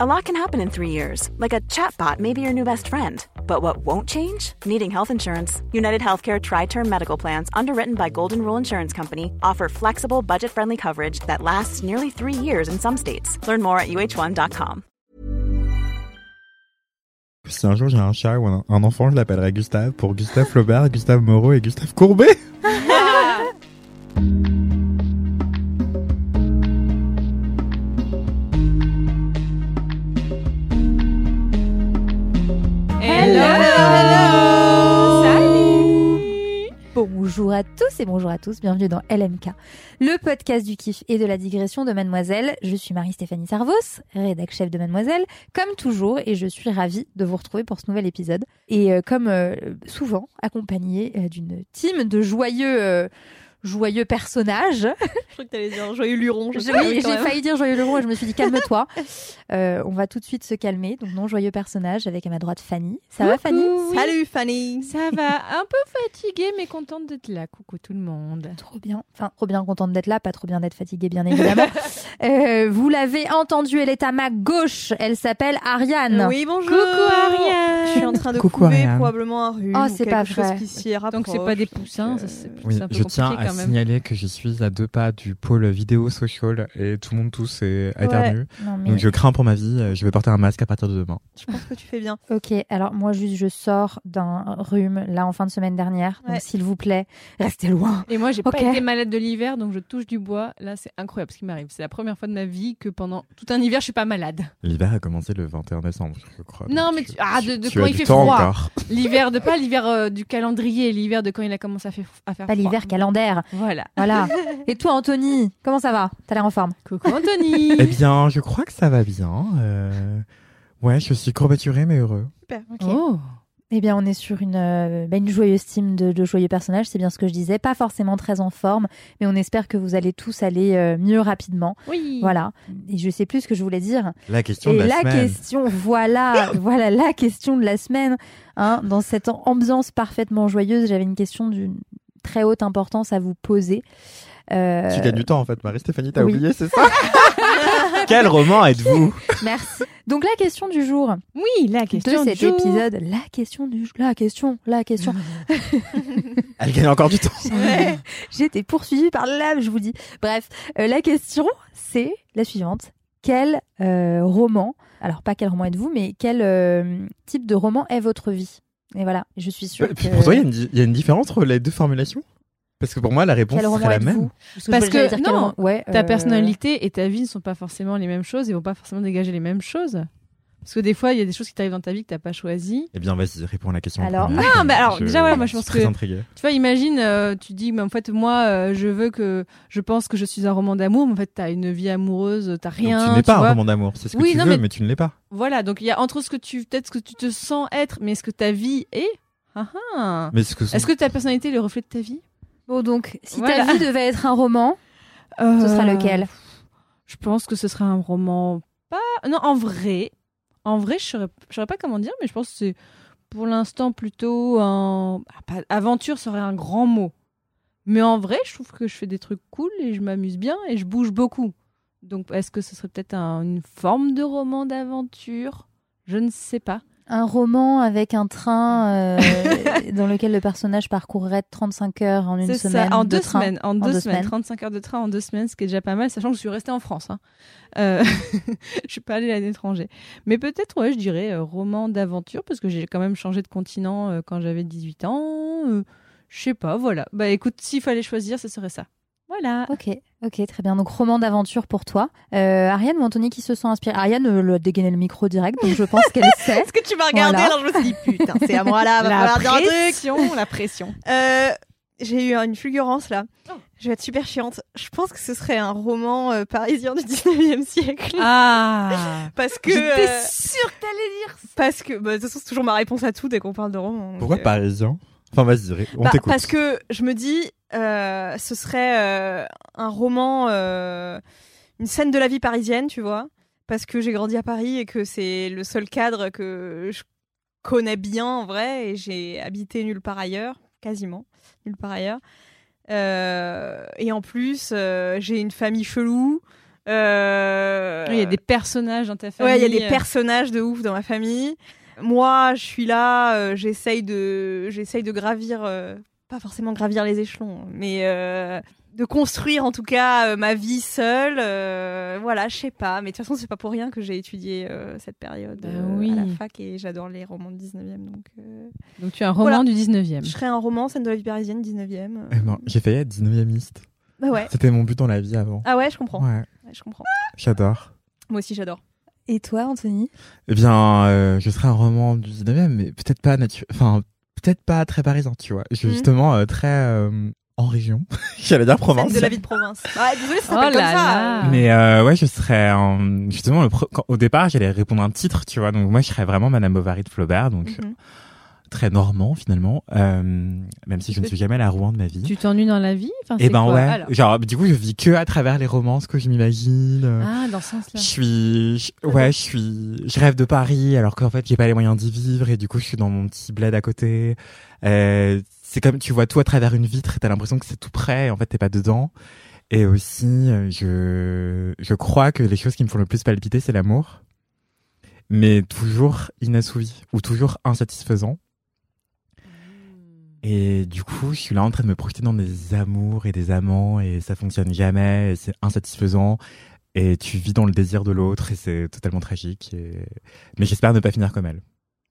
A lot can happen in three years, like a chatbot may be your new best friend. But what won't change? Needing health insurance. United Healthcare Tri Term Medical Plans, underwritten by Golden Rule Insurance Company, offer flexible, budget friendly coverage that lasts nearly three years in some states. Learn more at uh1.com. Si un jour j'ai un chat ou un, un enfant, je l'appellerai Gustave pour Gustave Flaubert, Gustave Moreau et Gustave Courbet. Bonjour à tous et bonjour à tous, bienvenue dans LMK, le podcast du kiff et de la digression de Mademoiselle. Je suis Marie-Stéphanie Servos, rédac chef de Mademoiselle, comme toujours, et je suis ravie de vous retrouver pour ce nouvel épisode. Et euh, comme euh, souvent, accompagnée euh, d'une team de joyeux... joyeux personnages. Je crois que t'allais dire joyeux luron. je J'ai oui, failli dire joyeux Leroy et je me suis dit calme-toi. Euh, on va tout de suite se calmer. Donc non, joyeux personnage avec à ma droite Fanny. Ça va Fanny? Salut Fanny. Ça va, un peu fatiguée mais contente d'être là. Coucou tout le monde. Trop bien. Enfin, trop bien contente d'être là, pas trop bien d'être fatiguée, bien évidemment. Euh, vous l'avez entendu, elle est à ma gauche. Elle s'appelle Ariane. Oui, bonjour. Coucou Ariane. Je suis en train de Coucou, couver Ariane. probablement un rhume Oh, ou c'est quelque pas chose vrai. qui s'y rapproche. Donc c'est pas des poussins, euh, ça, c'est Oui, c'est un peu je tiens à quand même. signaler que je suis à deux pas du pôle vidéo social et tout le monde tous est éternu. Mais... Donc je crains pour ma vie, euh, je vais porter un masque à partir de demain. Je pense que tu fais bien. Ok, alors moi juste je sors d'un rhume là en fin de semaine dernière. Ouais. Donc s'il vous plaît, restez loin. Et moi j'ai pas été malade de l'hiver donc je touche du bois. Là c'est incroyable ce qui m'arrive. C'est la première fois de ma vie que pendant tout un hiver je suis pas malade. L'hiver a commencé le 21 décembre, je crois. Non, mais tu- ah, de- de tu quand as il du fait temps froid. L'hiver de pas l'hiver euh, du calendrier, l'hiver de quand il a commencé à, faire à faire Pas froid. l'hiver calendaire. Voilà. Voilà. Et toi Anthony, comment ça va? T'as l'air en forme Coucou Anthony. Eh bien, je crois que ça va bien. euh, Ouais, je suis courbaturé mais heureux. Super. Oh. Eh bien, on est sur une, euh, bah, une joyeuse team de, de joyeux personnages, c'est bien ce que je disais. Pas forcément très en forme, mais on espère que vous allez tous aller euh, mieux rapidement. Oui. Voilà. Et je sais plus ce que je voulais dire. La question Et de la, la semaine. question, voilà, voilà la question de la semaine. Hein, dans cette ambiance parfaitement joyeuse, j'avais une question d'une très haute importance à vous poser. Euh, Tu gagnes du temps en fait, Marie-Stéphanie, t'as oui. oublié, c'est ça Quel roman êtes-vous Merci. Donc la question du jour Oui, la question de du cet jour. épisode, la question du jour, la question, la question. Elle gagne encore du temps. J'ai été poursuivie par l'âme, je vous dis. Bref, euh, la question, c'est la suivante. Quel euh, roman, alors pas quel roman êtes-vous, mais quel euh, type de roman est votre vie? Et voilà, je suis sûre que... Pour toi, il y a une di- il y, a une différence entre les deux formulations? Parce que pour moi, la réponse serait la même. Parce que- non, ouais, Ta euh, personnalité et ta vie ne sont pas forcément les mêmes choses et vont pas forcément dégager les mêmes choses. Parce que des fois, il y a des choses qui t'arrivent dans ta vie que t'as pas choisi. Eh bien, vas-y, réponds à la question. Alors-. Non, mais alors, déjà, ouais, moi, je pense que- intrigué. Tu vois, imagine, euh, tu dis, mais en fait, moi, euh, je veux que, je pense que je suis un roman d'amour, mais en fait, t'as une vie amoureuse, t'as rien. Donc, tu n'es pas vois. un roman d'amour. C'est ce que Oui, tu non, veux, mais- mais... tu ne l'es pas. Voilà, donc il y a entre ce que tu, peut-être ce que tu te sens être, mais ce que ta vie est. Ah, ah. Mais ce que Est-ce que ta personnalité est le reflet de ta vie? Bon, donc, si Voilà. ta vie devait être un roman, ce sera Euh, lequel? Je pense que ce serait un roman pas. Non, en vrai, en vrai, je je saurais pas comment dire, mais je pense que c'est pour l'instant plutôt un. ah, Aventure serait un grand mot. Mais en vrai, je trouve que je fais des trucs cool et je m'amuse bien et je bouge beaucoup. Donc, est-ce que ce serait peut-être un- une forme de roman d'aventure? Je ne sais pas. Un roman avec un train euh, dans lequel le personnage parcourrait 35 heures en une C'est semaine. ça, en de deux train. semaines. En, deux, deux semaines. semaines. 35 heures de train en deux semaines, ce qui est déjà pas mal, sachant que je suis restée en France. Hein. Euh, je suis pas allée à l'étranger. Mais peut-être, ouais, je dirais euh, roman d'aventure, parce que j'ai quand même changé de continent euh, quand j'avais 18 ans. Euh, je sais pas, voilà. Bah écoute, s'il fallait choisir, ce serait ça. Voilà. Ok, ok, très bien. Donc roman d'aventure pour toi. Euh, Ariane ou Anthony qui se sent inspiré? Ariane euh, le a dégainé le micro direct, donc je pense qu'elle sait. Est-ce que tu m'as regardé Voilà. alors je me suis dit putain c'est à moi là, va La falloir dire un truc. pression, la pression. Euh, J'ai eu une fulgurance là. Oh. Je vais être super chiante. Je pense que ce serait un roman euh, parisien du 19e siècle. Ah Parce que. J'étais euh, sûre que t'allais dire ça. parce que. Bah, de toute façon, c'est toujours ma réponse à tout dès qu'on parle de roman. Pourquoi euh, parisien Enfin, vas-y, on Bah, t'écoute. parce que je me dis, ce serait euh, un roman, euh, une scène de la vie parisienne, tu vois, parce que j'ai grandi à Paris et que c'est le seul cadre que je connais bien en vrai, et j'ai habité nulle part ailleurs, quasiment nulle part ailleurs. Euh, et en plus, euh, j'ai une famille chelou. Euh, Il y a des personnages dans ta famille. Ouais, il y a des personnages de ouf dans ma famille. Moi, je suis là, euh, j'essaye de, j'essaye de gravir, euh, pas forcément gravir les échelons, mais euh, de construire en tout cas euh, ma vie seule. euh, voilà, je sais pas. Mais de toute façon, c'est pas pour rien que j'ai étudié euh, cette période Bah euh, oui. à la fac et j'adore les romans du 19e. Donc, euh, Donc tu as un roman Voilà. du 19e. je serais un roman, scène de la vie parisienne, 19e. euh. Eh ben, j'ai failli être 19e Bah ouais. C'était mon but dans la vie avant. Ah ouais, je comprends. Ouais, Ouais, je comprends. j'adore. Moi aussi, j'adore. Et toi, Anthony? Eh bien, euh, je serais un roman du 19e, mais peut-être pas natu- enfin, peut-être pas très parisien, tu vois. Je- Mhm. Justement, euh, très euh, en région. J'allais dire province. Scène de la vie de province. Ah, désolé, ça Oh là comme ça. là. Mais euh, ouais, je serais justement le pro- quand- au départ, j'allais répondre un titre, tu vois. Donc moi, je serais vraiment Madame Bovary de Flaubert, donc Mhm. Très normand finalement. Euh, même si je ne suis jamais allée à Rouen de ma vie. Tu t'ennuies dans la vie? Enfin, Et c'est ben quoi, ouais. alors? Genre, du coup, je vis que à travers les romances que je m'imagine. Ah, dans ce sens-là. Je suis, je- ouais, je suis, je rêve de Paris alors qu'en fait j'ai pas les moyens d'y vivre et du coup je suis dans mon petit bled à côté. Euh, c'est comme tu vois tout à travers une vitre et t'as l'impression que c'est tout près et en fait t'es pas dedans. Et aussi, je, je crois que les choses qui me font le plus palpiter c'est l'amour, mais toujours inassouvi ou toujours insatisfaisant. Et du coup, je suis là en train de me projeter dans des amours et des amants et ça fonctionne jamais et c'est insatisfaisant et tu vis dans le désir de l'autre et c'est totalement tragique. Et... Mais j'espère ne pas finir comme elle.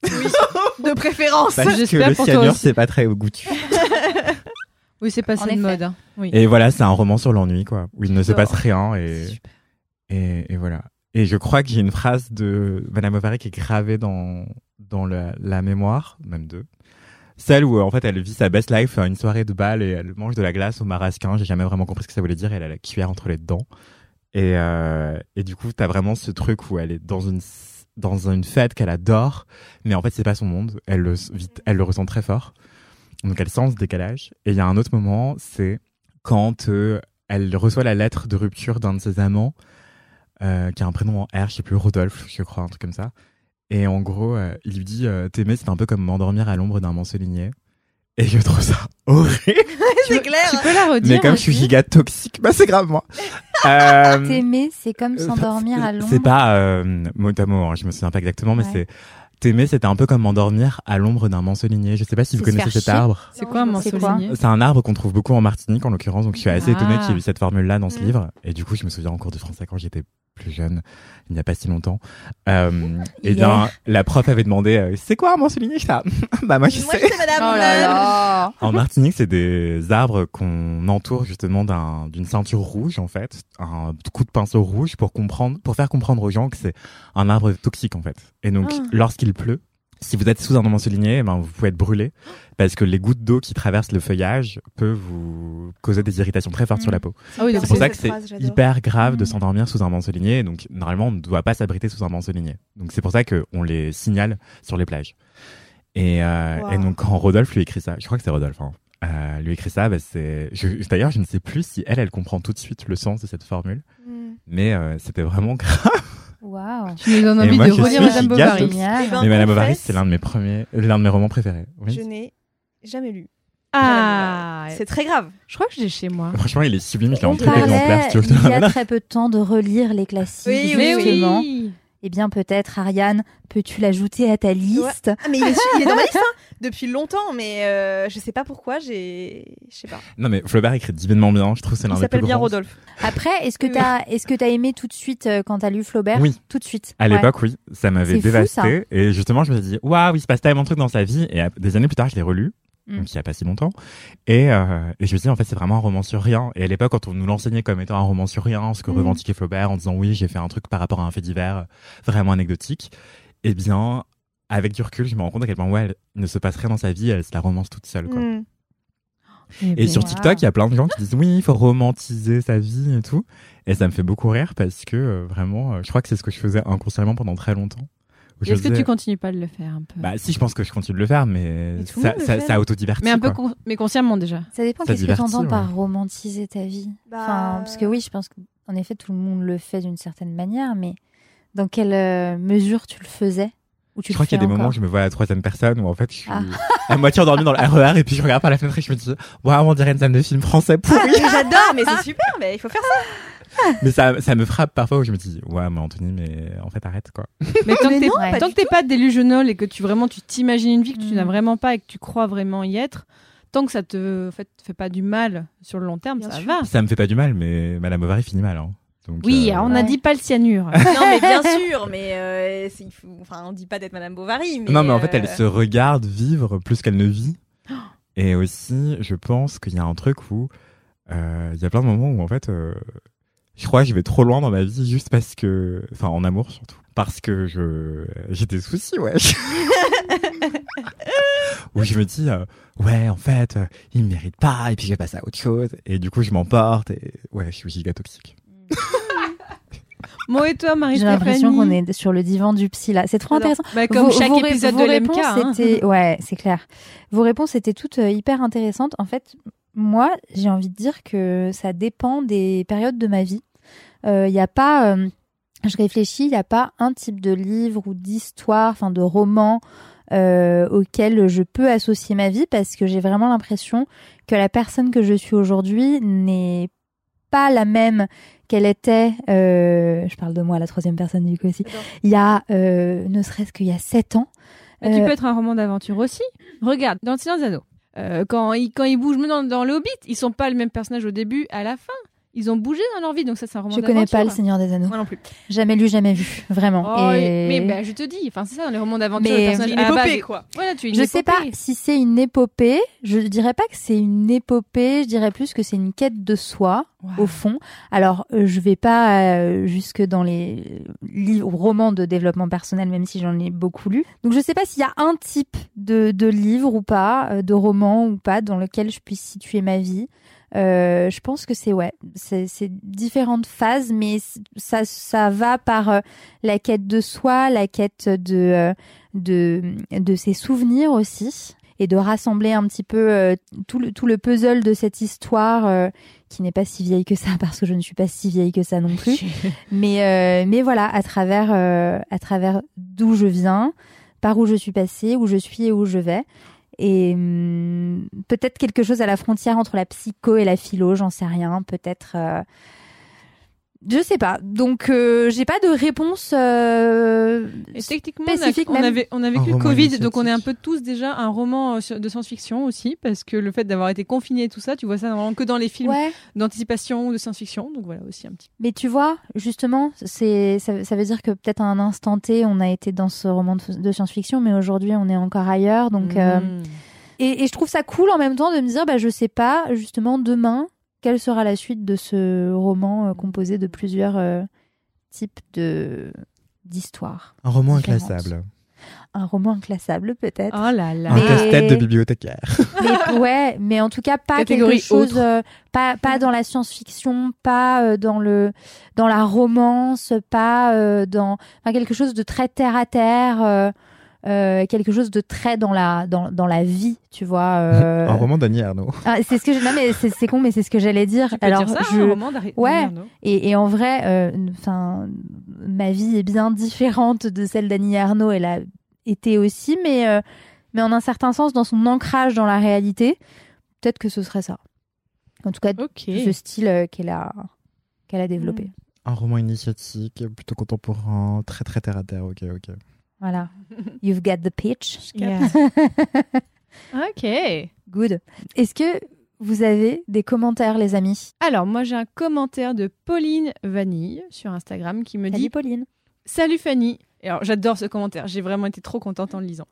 De préférence. Parce que j'espère le cyanure, c'est pas très goûtu. Oui, c'est En passé de mode. hein. Oui. Et voilà, c'est un roman sur l'ennui, quoi, où il ne se passe rien et, Super. et, et voilà. Et je crois que j'ai une phrase de Madame Bovary qui est gravée dans, dans la, la mémoire, même deux. Celle où, en fait, elle vit sa best life, une soirée de bal et elle mange de la glace au marasquin. J'ai jamais vraiment compris ce que ça voulait dire. Elle a la cuillère entre les dents. Et, euh, et du coup, t'as vraiment ce truc où elle est dans une, dans une fête qu'elle adore, mais en fait, c'est pas son monde. Elle le, vit- elle le ressent très fort. Donc, elle sent ce décalage. Et il y a un autre moment, c'est quand euh, elle reçoit la lettre de rupture d'un de ses amants, euh, qui a un prénom en R, je sais plus, Rodolphe, je crois, un truc comme ça. Et en gros, euh, il lui dit euh, T'aimer, c'est un peu comme m'endormir à l'ombre d'un manceligné. Et je trouve ça horrible. c'est clair. Tu peux la redire Mais comme je suis giga toxique, bah c'est grave moi. Euh, T'aimer, c'est comme euh, s'endormir à l'ombre. C'est pas euh, mot à mot, hein, je me souviens pas exactement, mais Ouais. c'est T'aimer, c'était un peu comme m'endormir à l'ombre d'un manceligné. Je sais pas si vous connaissez cet chier. arbre. C'est quoi un Non, c'est un arbre qu'on trouve beaucoup en Martinique en l'occurrence, donc je suis assez Ah. étonnée qu'il y ait eu cette formule-là dans ce livre. Et du coup, je me souviens en cours de français quand j'étais plus jeune, il n'y a pas si longtemps. Euh, et bien, la prof avait demandé euh, c'est quoi un manceligné ça Bah moi je Moi, sais. je sais, madame. Oh là là En Martinique, c'est des arbres qu'on entoure justement d'un- d'une ceinture rouge en fait, un coup de pinceau rouge pour comprendre, pour faire comprendre aux gens que c'est un arbre toxique en fait. Et donc, Ah. lorsqu'il pleut, si vous êtes sous un manceligné, eh ben vous pouvez être brûlé parce que les gouttes d'eau qui traversent le feuillage peuvent vous causer des irritations très fortes Mm. sur la peau. Ah oui, C'est pour ça que c'est hyper grave de Mm. s'endormir sous un manceligné. Donc normalement, on ne doit pas s'abriter sous un manceligné. Donc c'est pour ça qu'on les signale sur les plages. Et, euh, Wow. et donc quand Rodolphe lui écrit ça, je crois que c'est Rodolphe, hein, euh, lui écrit ça, bah, c'est. D'ailleurs, je ne sais plus si elle, elle comprend tout de suite le sens de cette formule, Mm. mais euh, c'était vraiment grave. Waouh. Tu nous donnes Et envie moi, de relire Madame Bovary. Génial. Eh ben, mais Madame Bovary, c'est l'un de mes premiers, l'un de mes romans préférés. Oui. Je n'ai jamais lu. Ah, C'est très grave. je crois que je l'ai chez moi. Franchement, il est sublime, je l'ai en il y a très peu de temps de relire les classiques, Oui, justement. oui. Eh bien, peut-être, Ariane, peux-tu l'ajouter à ta liste Ah, mais il est, il est dans ma liste hein, depuis longtemps, mais euh, je sais pas pourquoi. J'ai, je sais pas. Non, mais Flaubert écrit divinement bien. Je trouve que c'est l'un Il des plus s'appelle bien grands. Rodolphe. Après, est-ce que t'as, est-ce que t'as aimé tout de suite euh, quand t'as lu Flaubert Oui. Tout de suite. À Ouais. l'époque, oui, ça m'avait fou, dévasté. Et justement, je me suis dit, waouh, il se passe tellement de trucs dans sa vie. Et euh, des années plus tard, je l'ai relu, Mm. donc il y a pas si longtemps. Et, euh, et je me suis dit, en fait, c'est vraiment un roman sur rien. Et à l'époque, quand on nous l'enseignait comme étant un roman sur rien, ce que Mm. revendiquait Flaubert en disant, oui, j'ai fait un truc par rapport à un fait divers vraiment anecdotique. Eh bien, avec du recul, je me rends compte à quel point, ouais, il ne se passe rien dans sa vie, elle se la romance toute seule, quoi. Mm. Eh Et ben, sur. TikTok, il y a plein de gens qui disent oui, il faut romantiser sa vie et tout. Et ça me fait beaucoup rire parce que euh, vraiment, euh, je crois que c'est ce que je faisais inconsciemment pendant très longtemps. Est-ce que tu continues pas de le faire un peu? Bah si, je pense que je continue de le faire, mais, ça, le ça, fait. ça autodivertit. Mais un peu, con- mais consciemment déjà. Ça dépend. Qu'est-ce que t'entends ouais. par romantiser ta vie Bah, Enfin, parce que oui, je pense qu'en effet, tout le monde le fait d'une certaine manière, mais dans quelle euh, mesure tu le faisais? Ou tu Je crois qu'il y a des moments où je me vois à la troisième personne où en fait je suis Ah. à moitié endormie dans le RER et puis je regarde par la fenêtre et je me dis waouh on dirait une scène de film français Ah, pourri. mais j'adore, mais c'est super, mais il faut faire ça. mais ça, ça me frappe parfois où je me dis, ouais, mais Anthony, mais en fait, arrête, quoi. Mais tant Mais que t'es non, pas que pas et que tu vraiment tu t'imagines une vie que tu Mm. n'as vraiment pas et que tu crois vraiment y être, tant que ça te en fait, fait pas du mal sur le long terme, Bien ça sûr. va. Ça me fait pas du mal, mais Madame Bovary finit mal, hein. Donc, Oui, euh, on Ouais. a dit pas le cyanure. non, mais bien sûr, mais euh, il faut- enfin, on dit pas d'être Madame Bovary. Mais Non, mais en fait, euh, elle se regarde vivre plus qu'elle ne vit. Et aussi, je pense qu'il y a un truc où euh, il y a plein de moments où en fait, euh, je crois que je vais trop loin dans ma vie juste parce que, enfin, en amour surtout, parce que je j'ai des soucis, ouais. où je me dis, euh, ouais, en fait, euh, il me mérite pas, et puis je vais passer à autre chose, et du coup, je m'emporte, et ouais, je suis giga toxique. Moi et toi, Marie J'ai l'impression qu'on est sur le divan du psy là. C'est trop intéressant. Bah, comme Vos- chaque vos épisode vos de l'MK. réponses hein. Ouais, c'est clair. Vos réponses étaient toutes euh, hyper intéressantes. En fait, moi, j'ai envie de dire que ça dépend des périodes de ma vie. Il n'y a pas, euh, je réfléchis, il n'y a pas un type de livre ou d'histoire, enfin de roman euh, auquel je peux associer ma vie parce que j'ai vraiment l'impression que la personne que je suis aujourd'hui n'est pas la même qu'elle était, euh, je parle de moi, la troisième personne du coup aussi, il y a euh, ne serait-ce qu'il y a sept ans. Euh, peux être un roman d'aventure aussi. Regarde, dans Le Silence des Anneaux, euh, quand, ils, quand ils bougent même dans, dans le Hobbit, ils sont pas le même personnage au début, à la fin. Ils ont bougé dans leur vie, donc ça c'est un roman Je connais pas le Seigneur des Anneaux. Moi non plus. Jamais lu, jamais vu, vraiment. Oh, Et- Mais bah, je te dis, enfin c'est ça dans les romans d'aventure, Mais- le personnage C'est une base épopée, quoi. Voilà, tu es une je sais pas épopée. si c'est une épopée. Je dirais pas que c'est une épopée. Je dirais plus que c'est une quête de soi Wow. au fond. Alors, euh, je vais pas euh, jusque dans les livres, romans de développement personnel, même si j'en ai beaucoup lu. Donc, je sais pas s'il y a un type de, de livre ou pas, euh, de roman ou pas, dans lequel je puisse situer ma vie. Euh, je pense que c'est ouais, c'est différentes phases, mais ça ça va par euh, la quête de soi, la quête de euh, de de ses souvenirs aussi, et de rassembler un petit peu euh, tout le tout le puzzle de cette histoire euh, qui n'est pas si vieille que ça, parce que je ne suis pas si vieille que ça non plus. mais euh, mais voilà, à travers euh, à travers d'où je viens, par où je suis passée, où je suis et où je vais. Et hum, peut-être quelque chose à la frontière entre la psycho et la philo, j'en sais rien. Peut-être, euh, je sais pas. Donc euh, j'ai pas de réponse. euh, Et techniquement, on a, spécifique on, avait, on a vécu le Covid, donc on est un peu tous déjà un roman euh, de science-fiction aussi, parce que le fait d'avoir été confiné et tout ça, tu vois ça normalement que dans les films Ouais. d'anticipation ou de science-fiction, donc voilà aussi un petit Mais tu vois, justement, c'est ça, ça veut dire que peut-être à un instant T, on a été dans ce roman de, de science-fiction, mais aujourd'hui, on est encore ailleurs. Donc, euh, Mm. et, et je trouve ça cool en même temps de me dire, bah, je sais pas, justement, demain, quelle sera la suite de ce roman euh, composé de plusieurs euh, types de d'histoires. Un roman inclassable. Un roman inclassable, peut-être. Oh là là. Un Mais- casse-tête de bibliothécaire. mais, ouais, mais en tout cas pas Catégorie quelque chose, autre. euh, pas pas dans la science-fiction, pas euh, dans le dans la romance, pas euh, dans enfin quelque chose de très terre à terre, euh, euh, quelque chose de très dans la dans dans la vie, tu vois. euh. Un roman d'Annie Arnaud. Ah, c'est ce que je... non mais c'est c'est con, mais c'est ce que j'allais dire. Tu peux Alors dire ça, je un roman d'Harry- Ouais. d'Arnaud et, et en vrai, euh, enfin, ma vie est bien différente de celle d'Annie Arnaud. Elle a été aussi, mais, euh, mais en un certain sens, dans son ancrage dans la réalité, peut-être que ce serait ça. En tout cas, ce style euh, qu'elle a, qu'elle a développé. Un roman initiatique, plutôt contemporain, très très terre à terre. Ok, ok. Voilà. You've got the pitch. Yeah. ok. Good. Est-ce que vous avez des commentaires, les amis? Alors, moi, j'ai un commentaire de Pauline Vanille sur Instagram qui me Salut dit Pauline. Salut Fanny. Et alors, j'adore ce commentaire. J'ai vraiment été trop contente en le lisant.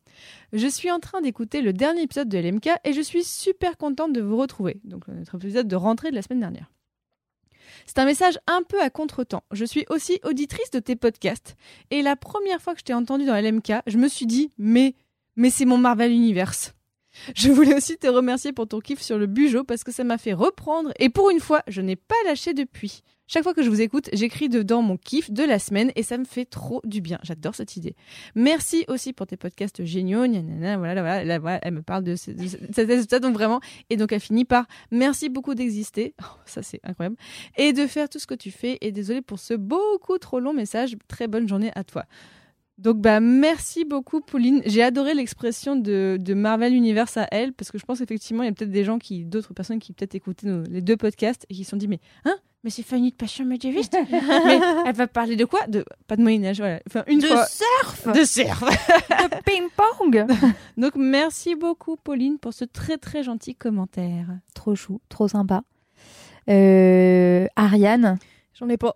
Je suis en train d'écouter le dernier épisode de LMK et je suis super contente de vous retrouver. Donc, notre épisode de rentrée de la semaine dernière. C'est un message un peu à contre-temps. Je suis aussi auditrice de tes podcasts. Et la première fois que je t'ai entendu dans LMK, je me suis dit, mais, mais c'est mon Marvel Universe. Je voulais aussi te remercier pour ton kiff sur le Bujo parce que ça m'a fait reprendre et pour une fois, je n'ai pas lâché depuis. Chaque fois que je vous écoute, j'écris dedans mon kiff de la semaine et ça me fait trop du bien. J'adore cette idée. Merci aussi pour tes podcasts géniaux. Voilà, voilà, là, voilà, elle me parle de, ce- donc vraiment. Et donc elle finit par merci beaucoup d'exister. Oh, ça c'est incroyable. Et de faire tout ce que tu fais. Et désolé pour ce beaucoup trop long message. Très bonne journée à toi. Donc bah merci beaucoup Pauline. J'ai adoré l'expression de, de Marvel Universe à elle parce que je pense effectivement il y a peut-être des gens qui d'autres personnes qui peut-être écoutaient nos- les deux podcasts et qui se sont dit mais hein mais c'est Fanny de Passion médiéviste mais elle va parler de quoi? De pas de Moyen Âge voilà enfin une de fois surf, de surf. de ping-pong. Donc merci beaucoup Pauline pour ce très très gentil commentaire. trop chou, trop sympa. Euh, Ariane, J'en ai pas.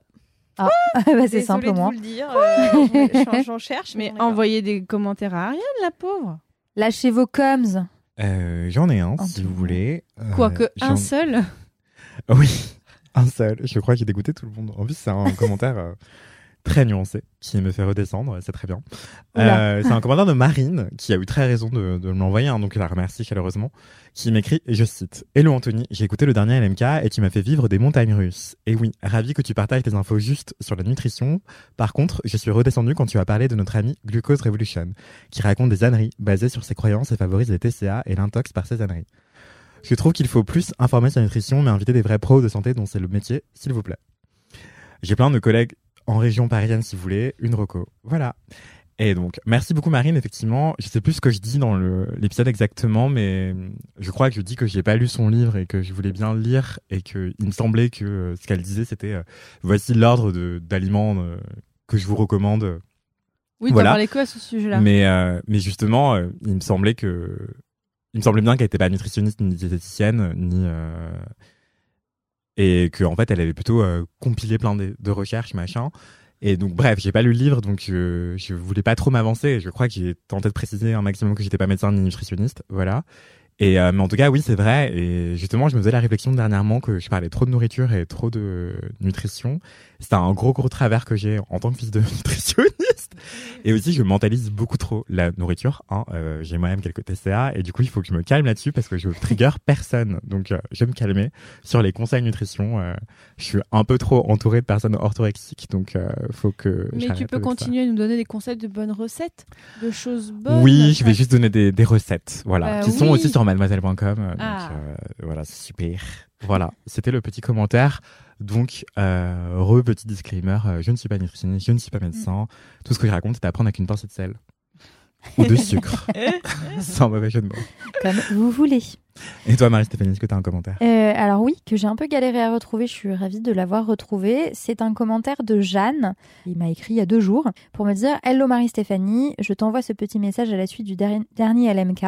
Ah, bah, c'est simple de moi. vous le dire. euh, j'en- cherche. Mais envoyez des commentaires à Ariane la pauvre. Lâchez vos coms. Euh, J'en ai un, si vous voulez. Euh, Quoique j'en- un seul. Oui, un seul. Je crois qu'il dégoûté tout le monde. En plus, c'est un commentaire euh, très nuancé qui me fait redescendre. C'est très bien. Euh, c'est un commentaire de Marine qui a eu très raison de, de me l'envoyer, hein, donc je la remercie chaleureusement. Qui m'écrit, et je cite Hello Anthony, j'ai écouté le dernier LMK et tu m'as fait vivre des montagnes russes. Et oui, ravi que tu partages tes infos justes sur la nutrition. Par contre, je suis redescendu quand tu as parlé de notre ami Glucose Revolution, qui raconte des âneries basées sur ses croyances et favorise les TCA et l'intox par ces âneries. Je trouve qu'il faut plus informer sur la nutrition, mais inviter des vrais pros de santé dont c'est le métier, s'il vous plaît. J'ai plein de collègues en région parisienne, si vous voulez, une reco. Voilà. Et donc, merci beaucoup Marine, effectivement. Je sais plus ce que je dis dans l'épisode exactement, mais je crois que je dis que j'ai pas lu son livre et que je voulais bien le lire et que il me semblait que euh, ce qu'elle disait, c'était euh, voici l'ordre d'aliments euh, que je vous recommande. Oui, Voilà. parlais que à ce sujet-là. Mais, euh, mais justement, euh, il me semblait que, il me semblait bien qu'elle était pas nutritionniste ni diététicienne, ni, euh, et que en fait, elle avait plutôt euh, compilé plein de, de recherches, machin. Et donc, bref, j'ai pas lu le livre, donc je, je voulais pas trop m'avancer. Je crois que j'ai tenté de préciser un maximum que j'étais pas médecin ni nutritionniste, voilà. Et euh, mais en tout cas, oui, c'est vrai. Et justement, je me faisais la réflexion dernièrement que je parlais trop de nourriture et trop de nutrition. C'est un gros gros travers que j'ai en tant que fils de nutritionniste. Et aussi, je mentalise beaucoup trop la nourriture. Hein. Euh, j'ai moi-même quelques TCA et du coup, il faut que je me calme là-dessus parce que je trigger personne. Donc, euh, je vais me calmer sur les conseils nutrition. Euh, je suis un peu trop entouré de personnes orthorexiques, donc faut que. Mais tu peux continuer à nous donner des conseils de bonnes recettes, de choses bonnes. Oui, je vais juste donner des, des recettes, voilà, Bah qui sont aussi sur mademoiselle.com. Donc Ah. voilà, c'est super. Voilà, c'était le petit commentaire. Donc, euh, re petit disclaimer, euh, je ne suis pas nutritionniste, je ne suis pas médecin. Tout ce que je raconte, c'est d'apprendre avec une pincée de sel ou de sucre, sans mauvais jeu de mots. Comme vous voulez. Et toi, Marie-Stéphanie, est-ce que tu as un commentaire? Euh, alors oui, que j'ai un peu galéré à retrouver, je suis ravie de l'avoir retrouvé. C'est un commentaire de Jeanne, il m'a écrit il y a deux jours, pour me dire « Hello Marie-Stéphanie, je t'envoie ce petit message à la suite du der- dernier LMK.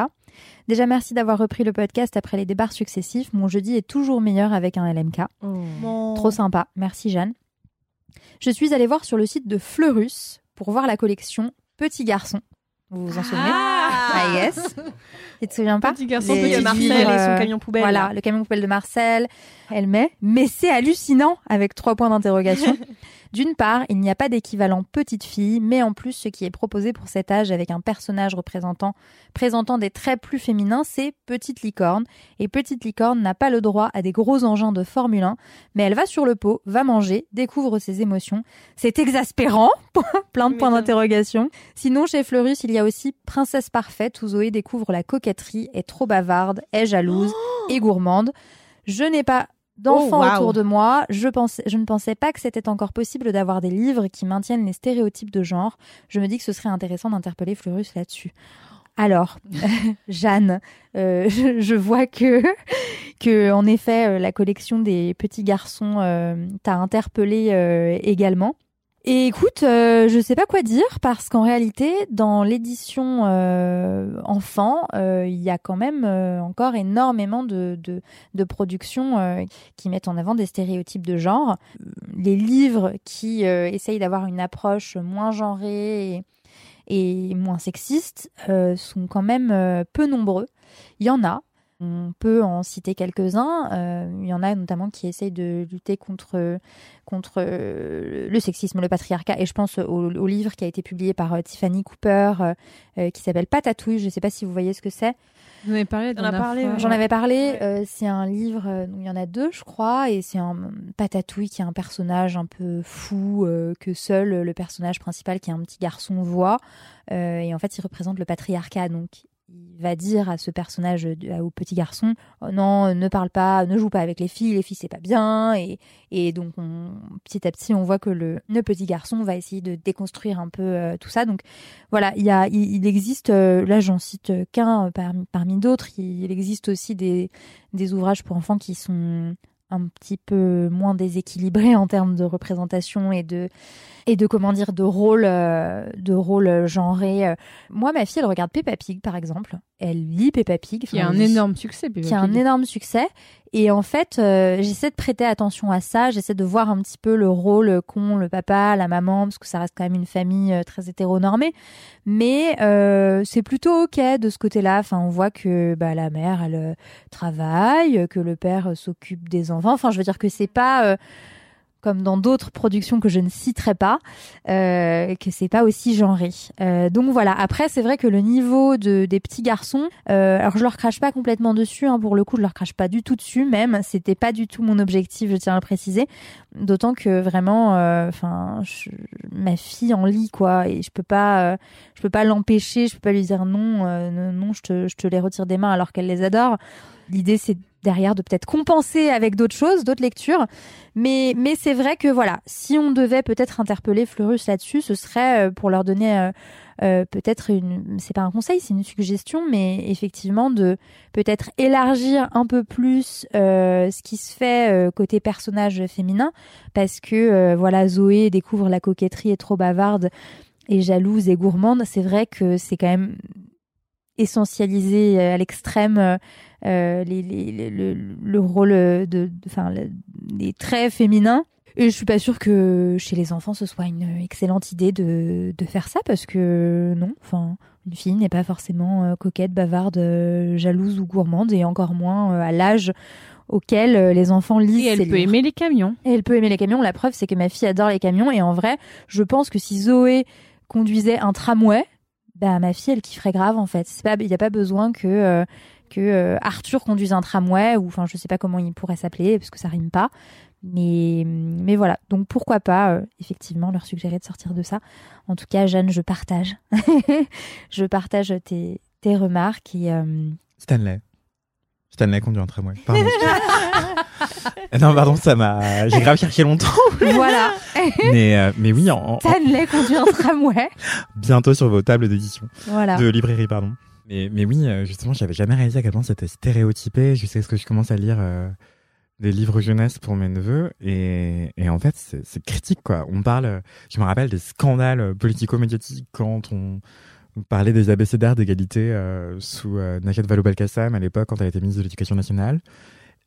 Déjà merci d'avoir repris le podcast après les débats successifs. Mon jeudi est toujours meilleur avec un LMK. Oh. Trop sympa, merci Jeanne. Je suis allée voir sur le site de Fleurus pour voir la collection Petit Garçon. Vous vous en souvenez? Ah yes Tu te souviens pas Petit garçon, petit Marcel et son euh, camion poubelle. Voilà, là. le camion poubelle de Marcel, elle met. Mais c'est hallucinant avec trois points d'interrogation. D'une part, il n'y a pas d'équivalent petite fille, mais en plus, ce qui est proposé pour cet âge avec un personnage représentant, présentant des traits plus féminins, c'est Petite Licorne. Et Petite Licorne n'a pas le droit à des gros engins de Formule 1, mais elle va sur le pot, va manger, découvre ses émotions. C'est exaspérant, plein de points d'interrogation. Sinon, chez Fleurus, il y a aussi Princesse Parfaite, où Zoé découvre la coquetterie, est trop bavarde, est jalouse et gourmande. Je n'ai pas d'enfants Oh, autour de moi. Je, pensais, je ne pensais pas que c'était encore possible d'avoir des livres qui maintiennent les stéréotypes de genre. Je me dis que ce serait intéressant d'interpeller Fleurus là-dessus. Alors, Jeanne, euh, je, je vois que, que, en effet, euh, la collection des petits garçons euh, t'a interpellé euh, également. Et écoute, euh, je sais pas quoi dire parce qu'en réalité, dans l'édition euh, enfant, euh, il y a quand même euh, encore énormément de, de, de productions euh, qui mettent en avant des stéréotypes de genre. Les livres qui essayent d'avoir une approche moins genrée et, et moins sexiste sont quand même peu nombreux. Il y en a. On peut en citer quelques-uns. Euh, il y en a notamment qui essayent de lutter contre, contre euh, le sexisme, le patriarcat. Et je pense au, au livre qui a été publié par euh, Tiffany Cooper, euh, qui s'appelle Patatouille. Je ne sais pas si vous voyez ce que c'est. Vous en avez parlé dernière parlé. J'en avais parlé. Ouais. euh, c'est un livre, euh, il y en a deux, je crois, et c'est un Patatouille qui est un personnage un peu fou euh, que seul le personnage principal, qui est un petit garçon, voit. Euh, et en fait, il représente le patriarcat. Donc, il va dire à ce personnage, au petit garçon, oh non, ne parle pas, ne joue pas avec les filles, les filles c'est pas bien. Et, donc on- petit à petit, on voit que le, petit garçon va essayer de déconstruire un peu euh, tout ça. Donc voilà, il y a, il, existe, euh, là j'en cite qu'un euh, parmi, d'autres, il, existe aussi des ouvrages pour enfants qui sont un petit peu moins déséquilibrés en termes de représentation et de et de rôle euh, rôle genré. euh. Moi, ma fille, elle regarde Peppa Pig par exemple. Elle lit Peppa Pig, Qui a un énorme succès. Peppa qui a un énorme succès. Et en fait, euh, j'essaie de prêter attention à ça. J'essaie de voir un petit peu le rôle qu'ont le papa, la maman, parce que ça reste quand même une famille euh, très hétéronormée. Mais euh, c'est plutôt ok de ce côté-là. Enfin, on voit que bah, la mère, elle travaille, que le père s'occupe des enfants. Enfin, je veux dire que c'est pas euh, comme dans d'autres productions que je ne citerai pas, euh, que c'est pas aussi genré. Euh, donc voilà. Après, c'est vrai que le niveau de des petits garçons, euh, alors je leur crache pas complètement dessus. Hein, pour le coup, je leur crache pas du tout dessus. Même, c'était pas du tout mon objectif. Je tiens à le préciser. D'autant que vraiment, euh, enfin, ma fille en lit quoi, et je peux pas, euh, je peux pas l'empêcher. Je peux pas lui dire non, euh, non, non, je te, je te les retire des mains alors qu'elle les adore. L'idée, c'est derrière de peut-être compenser avec d'autres choses, d'autres lectures. Mais, mais c'est vrai que voilà, si on devait peut-être interpeller Fleurus là-dessus, ce serait euh, pour leur donner euh, euh, peut-être une, c'est pas un conseil, c'est une suggestion, mais effectivement de peut-être élargir un peu plus euh, ce qui se fait euh, côté personnage féminin, parce que euh, voilà, Zoé découvre la coquetterie est trop bavarde et jalouse et gourmande. C'est vrai que c'est quand même essentialisé à l'extrême les, les- les- le, le rôle de, enfin, des traits féminins. Et je suis pas sûre que chez les enfants ce soit une excellente idée de, de faire ça parce que non, enfin, une fille n'est pas forcément euh, coquette, bavarde, euh, jalouse ou gourmande et encore moins euh, à l'âge auquel euh, les enfants lisent. Et elle peut livres. aimer les camions. Et elle peut aimer les camions. La preuve, c'est que ma fille adore les camions. Et en vrai, je pense que si Zoé conduisait un tramway, bah, ma fille, elle kifferait grave, en fait. Il n'y a pas besoin que, euh, que euh, Arthur conduise un tramway, ou enfin, je sais pas comment il pourrait s'appeler, parce que ça rime pas. Mais, mais voilà. Donc, pourquoi pas, euh, effectivement, leur suggérer de sortir de ça. En tout cas, Jeanne, je partage. je partage tes, tes remarques et, euh, Stanley. Stanley conduit un tramway. Pardon. Non, pardon, ça m'a. J'ai grave cherché longtemps. voilà. mais, euh, mais oui, en- en- Stanley conduit un tramway. bientôt sur vos tables d'édition. Voilà. De librairie, pardon. Mais, oui, euh, justement, j'avais jamais réalisé à quel point c'était stéréotypé. Sais ce que je commence à lire euh, des livres jeunesse pour mes neveux. Et, en fait, c'est critique. On parle, je me rappelle des scandales politico-médiatiques quand on parlait des abécédaires d'égalité euh, sous euh, Najat Vallaud-Belkacem à l'époque, quand elle était ministre de l'Éducation nationale.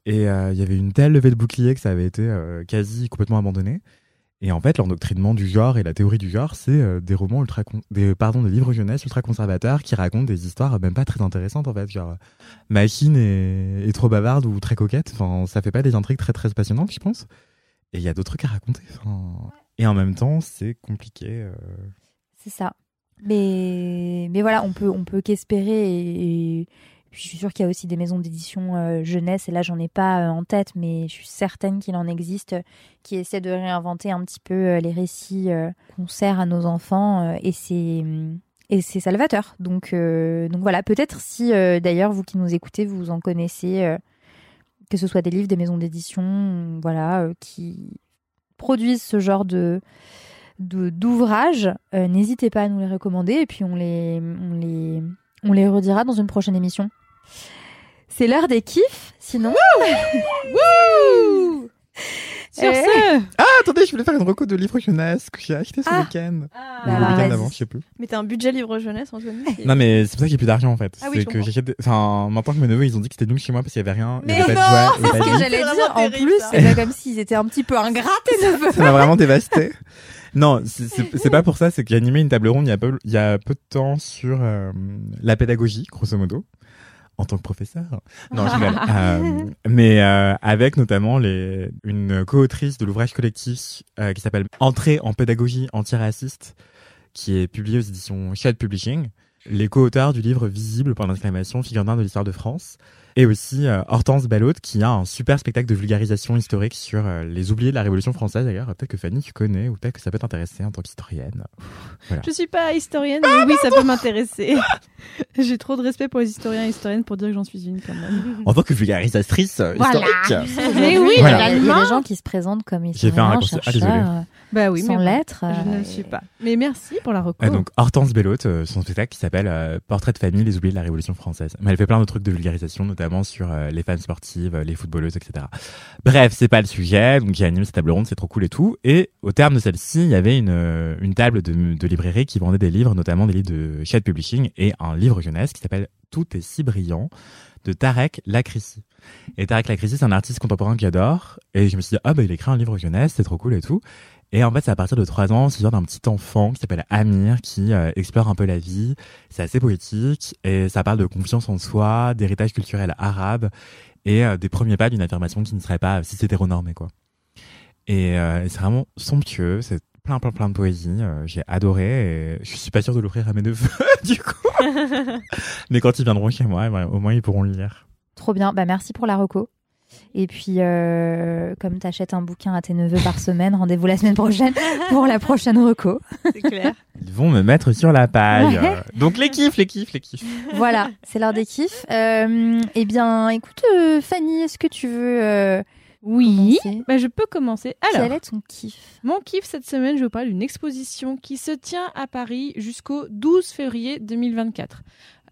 Et il y avait une telle levée de bouclier que ça avait été quasi complètement abandonné. Et en fait, l'endoctrinement du genre et la théorie du genre, c'est euh, des romans ultra, des pardon, des livres jeunesse ultra conservateurs qui racontent des histoires même pas très intéressantes en fait. Genre, machine est, est trop bavarde ou très coquette. Enfin, ça fait pas des intrigues très très passionnantes, je pense. Et il y a d'autres trucs à raconter. Enfin, et en même temps, c'est compliqué. euh. C'est ça. Mais, mais voilà, on peut, on peut qu'espérer. Et, je suis sûre qu'il y a aussi des maisons d'édition euh, jeunesse. Et là, j'en ai pas euh, en tête, mais je suis certaine qu'il en existe qui essaient de réinventer un petit peu euh, les récits qu'on sert à nos enfants. et c'est. Et c'est salvateur. Donc, donc voilà, peut-être si d'ailleurs vous qui nous écoutez, vous en connaissez, que ce soit des livres, des maisons d'édition, voilà, qui produisent ce genre de, d'ouvrages, n'hésitez pas à nous les recommander et puis on les, on les, on les redira dans une prochaine émission. C'est l'heure des kiffs, sinon. Sur Eh. ce, Ah, attendez, je voulais faire une reco de livre jeunesse que j'ai acheté ce Ah. week-end. Ou Bah le alors, week-end vas-y. d'avant, je sais plus. Mais t'as un budget livre jeunesse, Antoine. c'est- Non, mais c'est pour ça qu'il n'y a plus d'argent en fait. Ah oui, c'est que comprends. j'achète. des- Enfin, maintenant que mes neveux ils ont dit que c'était nul chez moi parce qu'il y avait rien. il y Mais avait non, pas de il y avait pas que j'allais C'est dire. vraiment En terrible, plus, ça. c'est pas comme s'ils étaient un petit peu ingrats, tes neveux. Ça m'a vraiment dévasté. Non, c'est- c'est c'est pas pour ça, c'est que j'ai animé une table ronde il y a peu, il y a peu de temps sur euh, la pédagogie, grosso modo, en tant que professeur. Non, je rigole. Euh, mais euh, avec notamment les, une co-autrice de l'ouvrage collectif euh, qui s'appelle Entrée en pédagogie antiraciste, qui est publié aux éditions Shad Publishing. les co-auteurs du livre Visible par l'exclamation figurant de l'histoire de France et aussi euh, Hortense Ballot qui a un super spectacle de vulgarisation historique sur euh, les oubliés de la Révolution française d'ailleurs. Peut-être que Fanny tu connais ou peut-être que ça peut t'intéresser en tant qu'historienne. Je suis pas historienne, mais oui, ça peut m'intéresser. J'ai trop de respect pour les historiens et historiennes pour dire que j'en suis une quand même. En tant que vulgarisatrice euh, Voilà. historique. Mais oui, Voilà. Il y a- des gens qui se présentent comme J'ai fait un historiens, raccourci. Ah, désolé. Euh, Bah oui, sans mais lettres. Je ne euh, le suis pas. Mais merci pour la reco. Ah, donc Hortense Bellot, euh, son spectacle qui s'appelle euh, Portrait de famille, les oubliés de la Révolution française. Mais elle fait plein de trucs de vulgarisation, notamment sur euh, les femmes sportives, euh, les footballeuses, etc. Bref, c'est pas le sujet, donc il anime cette table ronde, c'est trop cool et tout. Et au terme de celle-ci, il y avait une, euh, une table de, de librairie qui vendait des livres, notamment des livres de Shed Publishing et un livre jeunesse qui s'appelle Tout est si brillant de Tarek Lakrissi. Et Tarek Lakrissi, c'est un artiste contemporain que j'adore. Et je me suis dit, ah bah il écrit un livre jeunesse, c'est trop cool et tout. Et en fait, c'est à partir de trois ans, c'est l'histoire d'un petit enfant qui s'appelle Amir, qui euh, explore un peu la vie. C'est assez poétique et ça parle de confiance en soi, d'héritage culturel arabe et euh, des premiers pas d'une affirmation qui ne serait pas si c'est hétéronormé, quoi. Et euh, c'est vraiment somptueux, c'est plein, plein, plein de poésie. euh, J'ai adoré et je suis pas sûre de l'offrir à mes neveux, du coup. Mais quand ils viendront chez moi, ben, au moins ils pourront le lire. Trop bien. Bah, merci pour la reco. Et puis, euh, comme tu achètes un bouquin à tes neveux par semaine, rendez-vous la semaine prochaine pour la prochaine reco. C'est clair. Ils vont me mettre sur la paille. Ouais. Donc les kiffs, les kiffs, les kiffs. voilà, c'est l'heure des kiffs. Euh, eh bien, écoute, euh, Fanny, est-ce que tu veux euh, Oui. Bah, je peux commencer. Alors, Quel est ton kiff? Mon kiff cette semaine, je vais vous parler d'une exposition qui se tient à Paris jusqu'au 12 février 2024.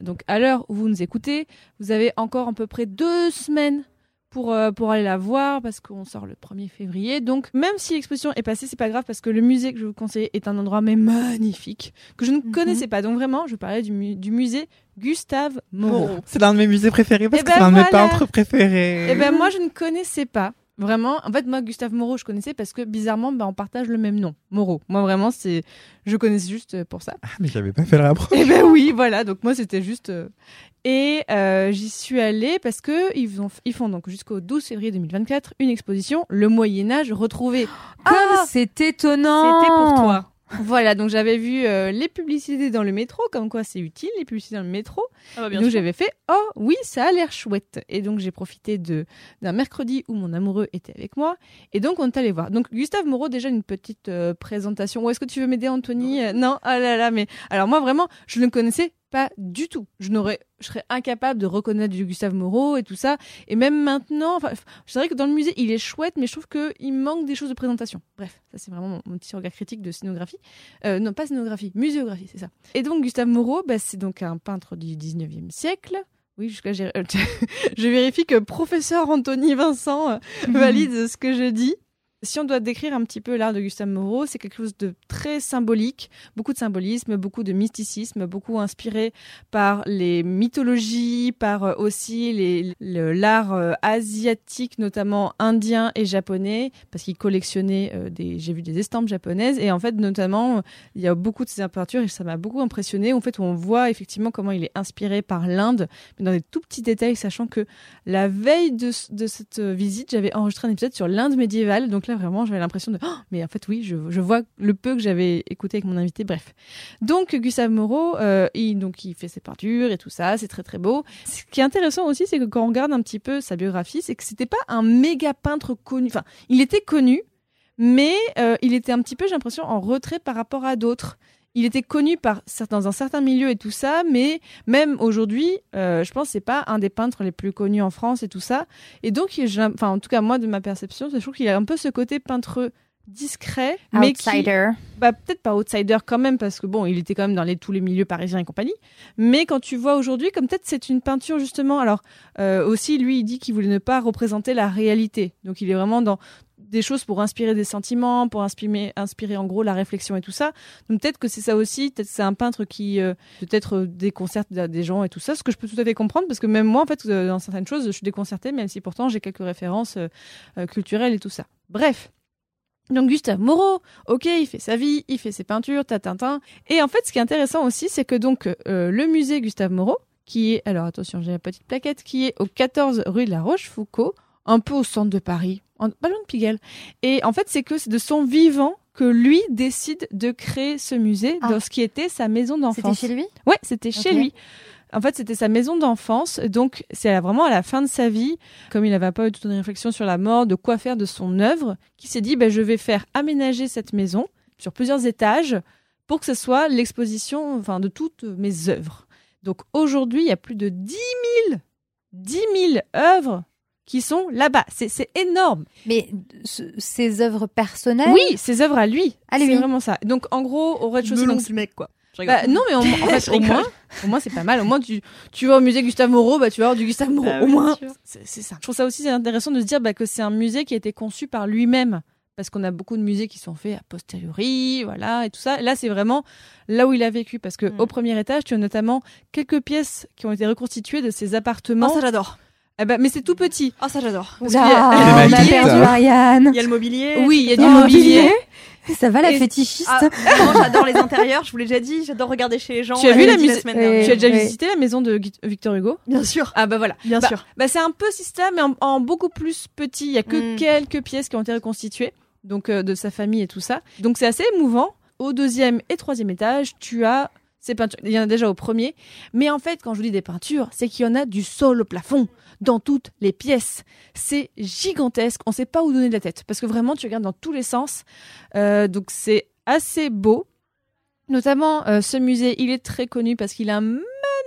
Donc à l'heure où vous nous écoutez, vous avez encore à peu près deux semaines pour, euh, pour aller la voir parce qu'on sort le 1er février. Donc même si l'exposition est passée, c'est pas grave parce que le musée que je vous conseille est un endroit mais magnifique que je ne Mhm. connaissais pas. Donc vraiment, je parlais du, mu- du musée Gustave Moreau. C'est l'un de mes musées préférés parce Eh que ben c'est un de mes peintres préférés. Eh ben moi je ne connaissais pas. Vraiment, en fait moi Gustave Moreau je connaissais parce que bizarrement bah, on partage le même nom, Moreau. Moi vraiment c'est je connaissais juste euh, pour ça. Ah, mais j'avais pas fait le rapprochement. Eh ben oui, voilà. Donc moi, c'était juste. euh, Et euh, j'y suis allée parce que ils, ont... ils font donc jusqu'au 12 février 2024 une exposition, le Moyen Âge retrouvé. Comme Ah c'est étonnant C'était pour toi. Voilà, donc j'avais vu euh, les publicités dans le métro, comme quoi c'est utile, les publicités dans le métro. Ah bah, donc j'avais fait, oh oui, ça a l'air chouette. Et donc j'ai profité de d'un mercredi où mon amoureux était avec moi. Et donc on est allé voir. Donc Gustave Moreau, déjà une petite euh, présentation. Ou est-ce que tu veux m'aider, Anthony? Non, ah là là, mais alors moi vraiment, je ne connaissais pas du tout. Je n'aurais, je serais incapable de reconnaître du Gustave Moreau et tout ça. Et même maintenant, enfin, je dirais que dans le musée, il est chouette, mais je trouve que il manque des choses de présentation. Bref, ça c'est vraiment mon, mon petit regard critique de scénographie. Euh, non, pas scénographie, muséographie, c'est ça. Et donc Gustave Moreau, bah, c'est donc un peintre du 19e siècle. Oui, jusqu'à je vérifie que professeur Anthony Vincent euh, valide ce que je dis. Si on doit décrire un petit peu l'art de Gustave Moreau, c'est quelque chose de très symbolique, beaucoup de symbolisme, beaucoup de mysticisme, beaucoup inspiré par les mythologies, par euh, aussi l'art euh, asiatique, notamment indien et japonais, parce qu'il collectionnait euh, des, j'ai vu des estampes japonaises, et en fait, notamment, il y a beaucoup de ces peintures et ça m'a beaucoup impressionné. En fait, on voit effectivement comment il est inspiré par l'Inde, mais dans des tout petits détails, sachant que la veille de, de cette visite, j'avais enregistré un épisode sur l'Inde médiévale, donc là vraiment, j'avais l'impression de, Oh, mais en fait oui, je, je vois le peu que j'avais écouté avec mon invité. Bref, donc Gustave Moreau, euh, il, donc il fait ses peintures et tout ça, c'est très très beau. Ce qui est intéressant aussi, c'est que quand on regarde un petit peu sa biographie, c'est que c'était pas un méga peintre connu. Enfin, il était connu, mais euh, il était un petit peu, j'ai l'impression, en retrait par rapport à d'autres. Il était connu par certains, dans un certain milieu et tout ça, mais même aujourd'hui, euh, je pense que c'est pas un des peintres les plus connus en France et tout ça. Et donc, enfin, en tout cas, moi, de ma perception, je trouve qu'il a un peu ce côté peintre discret, mais qui, Outsider. bah, peut-être pas outsider quand même, parce que bon, il était quand même dans les, tous les milieux parisiens et compagnie. Mais quand tu vois aujourd'hui, comme peut-être c'est une peinture justement, alors euh, aussi, lui, il dit qu'il voulait ne pas représenter la réalité. Donc il est vraiment dans des choses pour inspirer des sentiments, pour inspirer, inspirer en gros la réflexion et tout ça. Donc peut-être que c'est ça aussi, peut-être c'est un peintre qui euh, peut-être euh, déconcerte des gens et tout ça, ce que je peux tout à fait comprendre, parce que même moi, en fait, euh, dans certaines choses, je suis déconcertée, même si pourtant j'ai quelques références culturelles et tout ça. Bref. Donc Gustave Moreau, ok, il fait sa vie, il fait ses peintures, tatintin. Et en fait, ce qui est intéressant aussi, c'est que donc le musée Gustave Moreau, qui est, alors attention, j'ai la petite plaquette, qui est au 14 rue de la Rochefoucauld, un peu au centre de Paris, en, pas loin de Pigalle. Et en fait, c'est que c'est de son vivant que lui décide de créer ce musée Ah. dans ce qui était sa maison C'était d'enfance. chez lui? Ouais, c'était chez lui. En fait, c'était sa maison d'enfance. Donc, c'est vraiment à la fin de sa vie, comme il n'avait pas eu toute une réflexion sur la mort, de quoi faire de son œuvre, qu'il s'est dit, ben, je vais faire aménager cette maison sur plusieurs étages pour que ce soit l'exposition enfin, de toutes mes œuvres. Donc, aujourd'hui, il y a plus de 10 000, 10 000 œuvres qui sont là-bas. C'est c'est énorme. Mais ce- ses œuvres personnelles Oui, ses œuvres à lui. À lui. C'est vraiment ça. Donc, en gros, au rez-de-chaussée, donc, du mec, quoi. Bah, non, mais au, en fait, Je au rigole. moins, au moins c'est pas mal. Au moins, tu, tu vas au musée Gustave Moreau, bah, tu vas avoir du Gustave Moreau. Ah au moins, c'est ça. Je trouve ça aussi intéressant de se dire bah, que c'est un musée qui a été conçu par lui-même. Parce qu'on a beaucoup de musées qui sont faits a posteriori, voilà, et tout ça. Là, c'est vraiment là où il a vécu. Parce que Mm. au premier étage, tu as notamment quelques pièces qui ont été reconstituées de ses appartements. Oh, ça j'adore. Eh ben, mais c'est tout petit. Oh, ça j'adore. Parce Là, qu'il y a- on a perdu Ariane. Il y a le mobilier. Oui, il y a du Oh, mobilier. Ça va la Et- fétichiste Ah, vraiment, j'adore les intérieurs, je vous l'ai déjà dit, j'adore regarder chez les gens. Tu as vu l'a la dit semaine dernière. Tu as déjà oui. visité la maison de Victor Hugo? Bien sûr, Ah bah voilà. bien Bah, sûr. Bah, c'est un peu système, mais en, en beaucoup plus petit. Il y a que Mm. quelques pièces qui ont été reconstituées, donc euh, de sa famille et tout ça. Donc c'est assez émouvant. Au deuxième et troisième étage, tu as Il y en a déjà au premier, mais en fait, quand je vous dis des peintures, c'est qu'il y en a du sol au plafond dans toutes les pièces. C'est gigantesque. On sait pas où donner de la tête parce que vraiment, tu regardes dans tous les sens. Euh, donc c'est assez beau. Notamment, euh, ce musée, il est très connu parce qu'il a un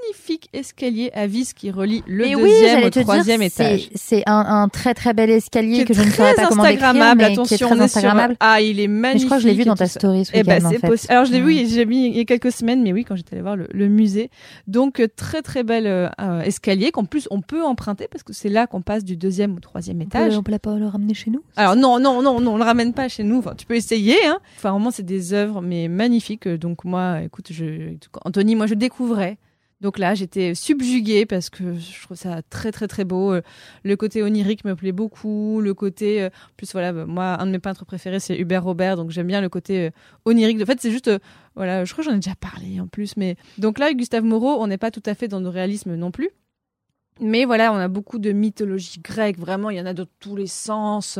magnifique escalier à vis qui relie le deuxième au dire, troisième étage. C'est un, un très très bel escalier Qui est que je ne saurais pas comment décrire, Instagrammable, mais qui est attention, très est sur- Instagrammable. Ah, il est magnifique. Mais je crois que je l'ai vu dans ta story ce Eh ben, en fait. Alors, je l'ai vu, j'ai mis il y a quelques semaines, mais oui, quand j'étais allée voir le, le musée. Donc, euh, très, très bel euh, euh, escalier qu'en plus, on peut emprunter parce que c'est là qu'on passe du deuxième au troisième étage. On peut pas le ramener chez nous Alors, non, non, non, non, on le ramène pas chez nous. Enfin, tu peux essayer, hein. Enfin, vraiment, c'est des œuvres, mais magnifiques. Donc, moi, écoute, je, Anthony, moi, je découvrais. Donc là, j'étais subjuguée parce que je trouve ça très très très beau. Euh, Le côté onirique me plaît beaucoup. Le côté, euh, plus voilà, bah, moi, un de mes peintres préférés, c'est Hubert Robert, donc j'aime bien le côté euh, onirique. En fait, c'est juste, voilà, je crois que j'en ai déjà parlé en plus, mais donc là, Gustave Moreau, on n'est pas tout à fait dans le réalisme non plus. Mais voilà, on a beaucoup de mythologie grecque, vraiment, il y en a de tous les sens.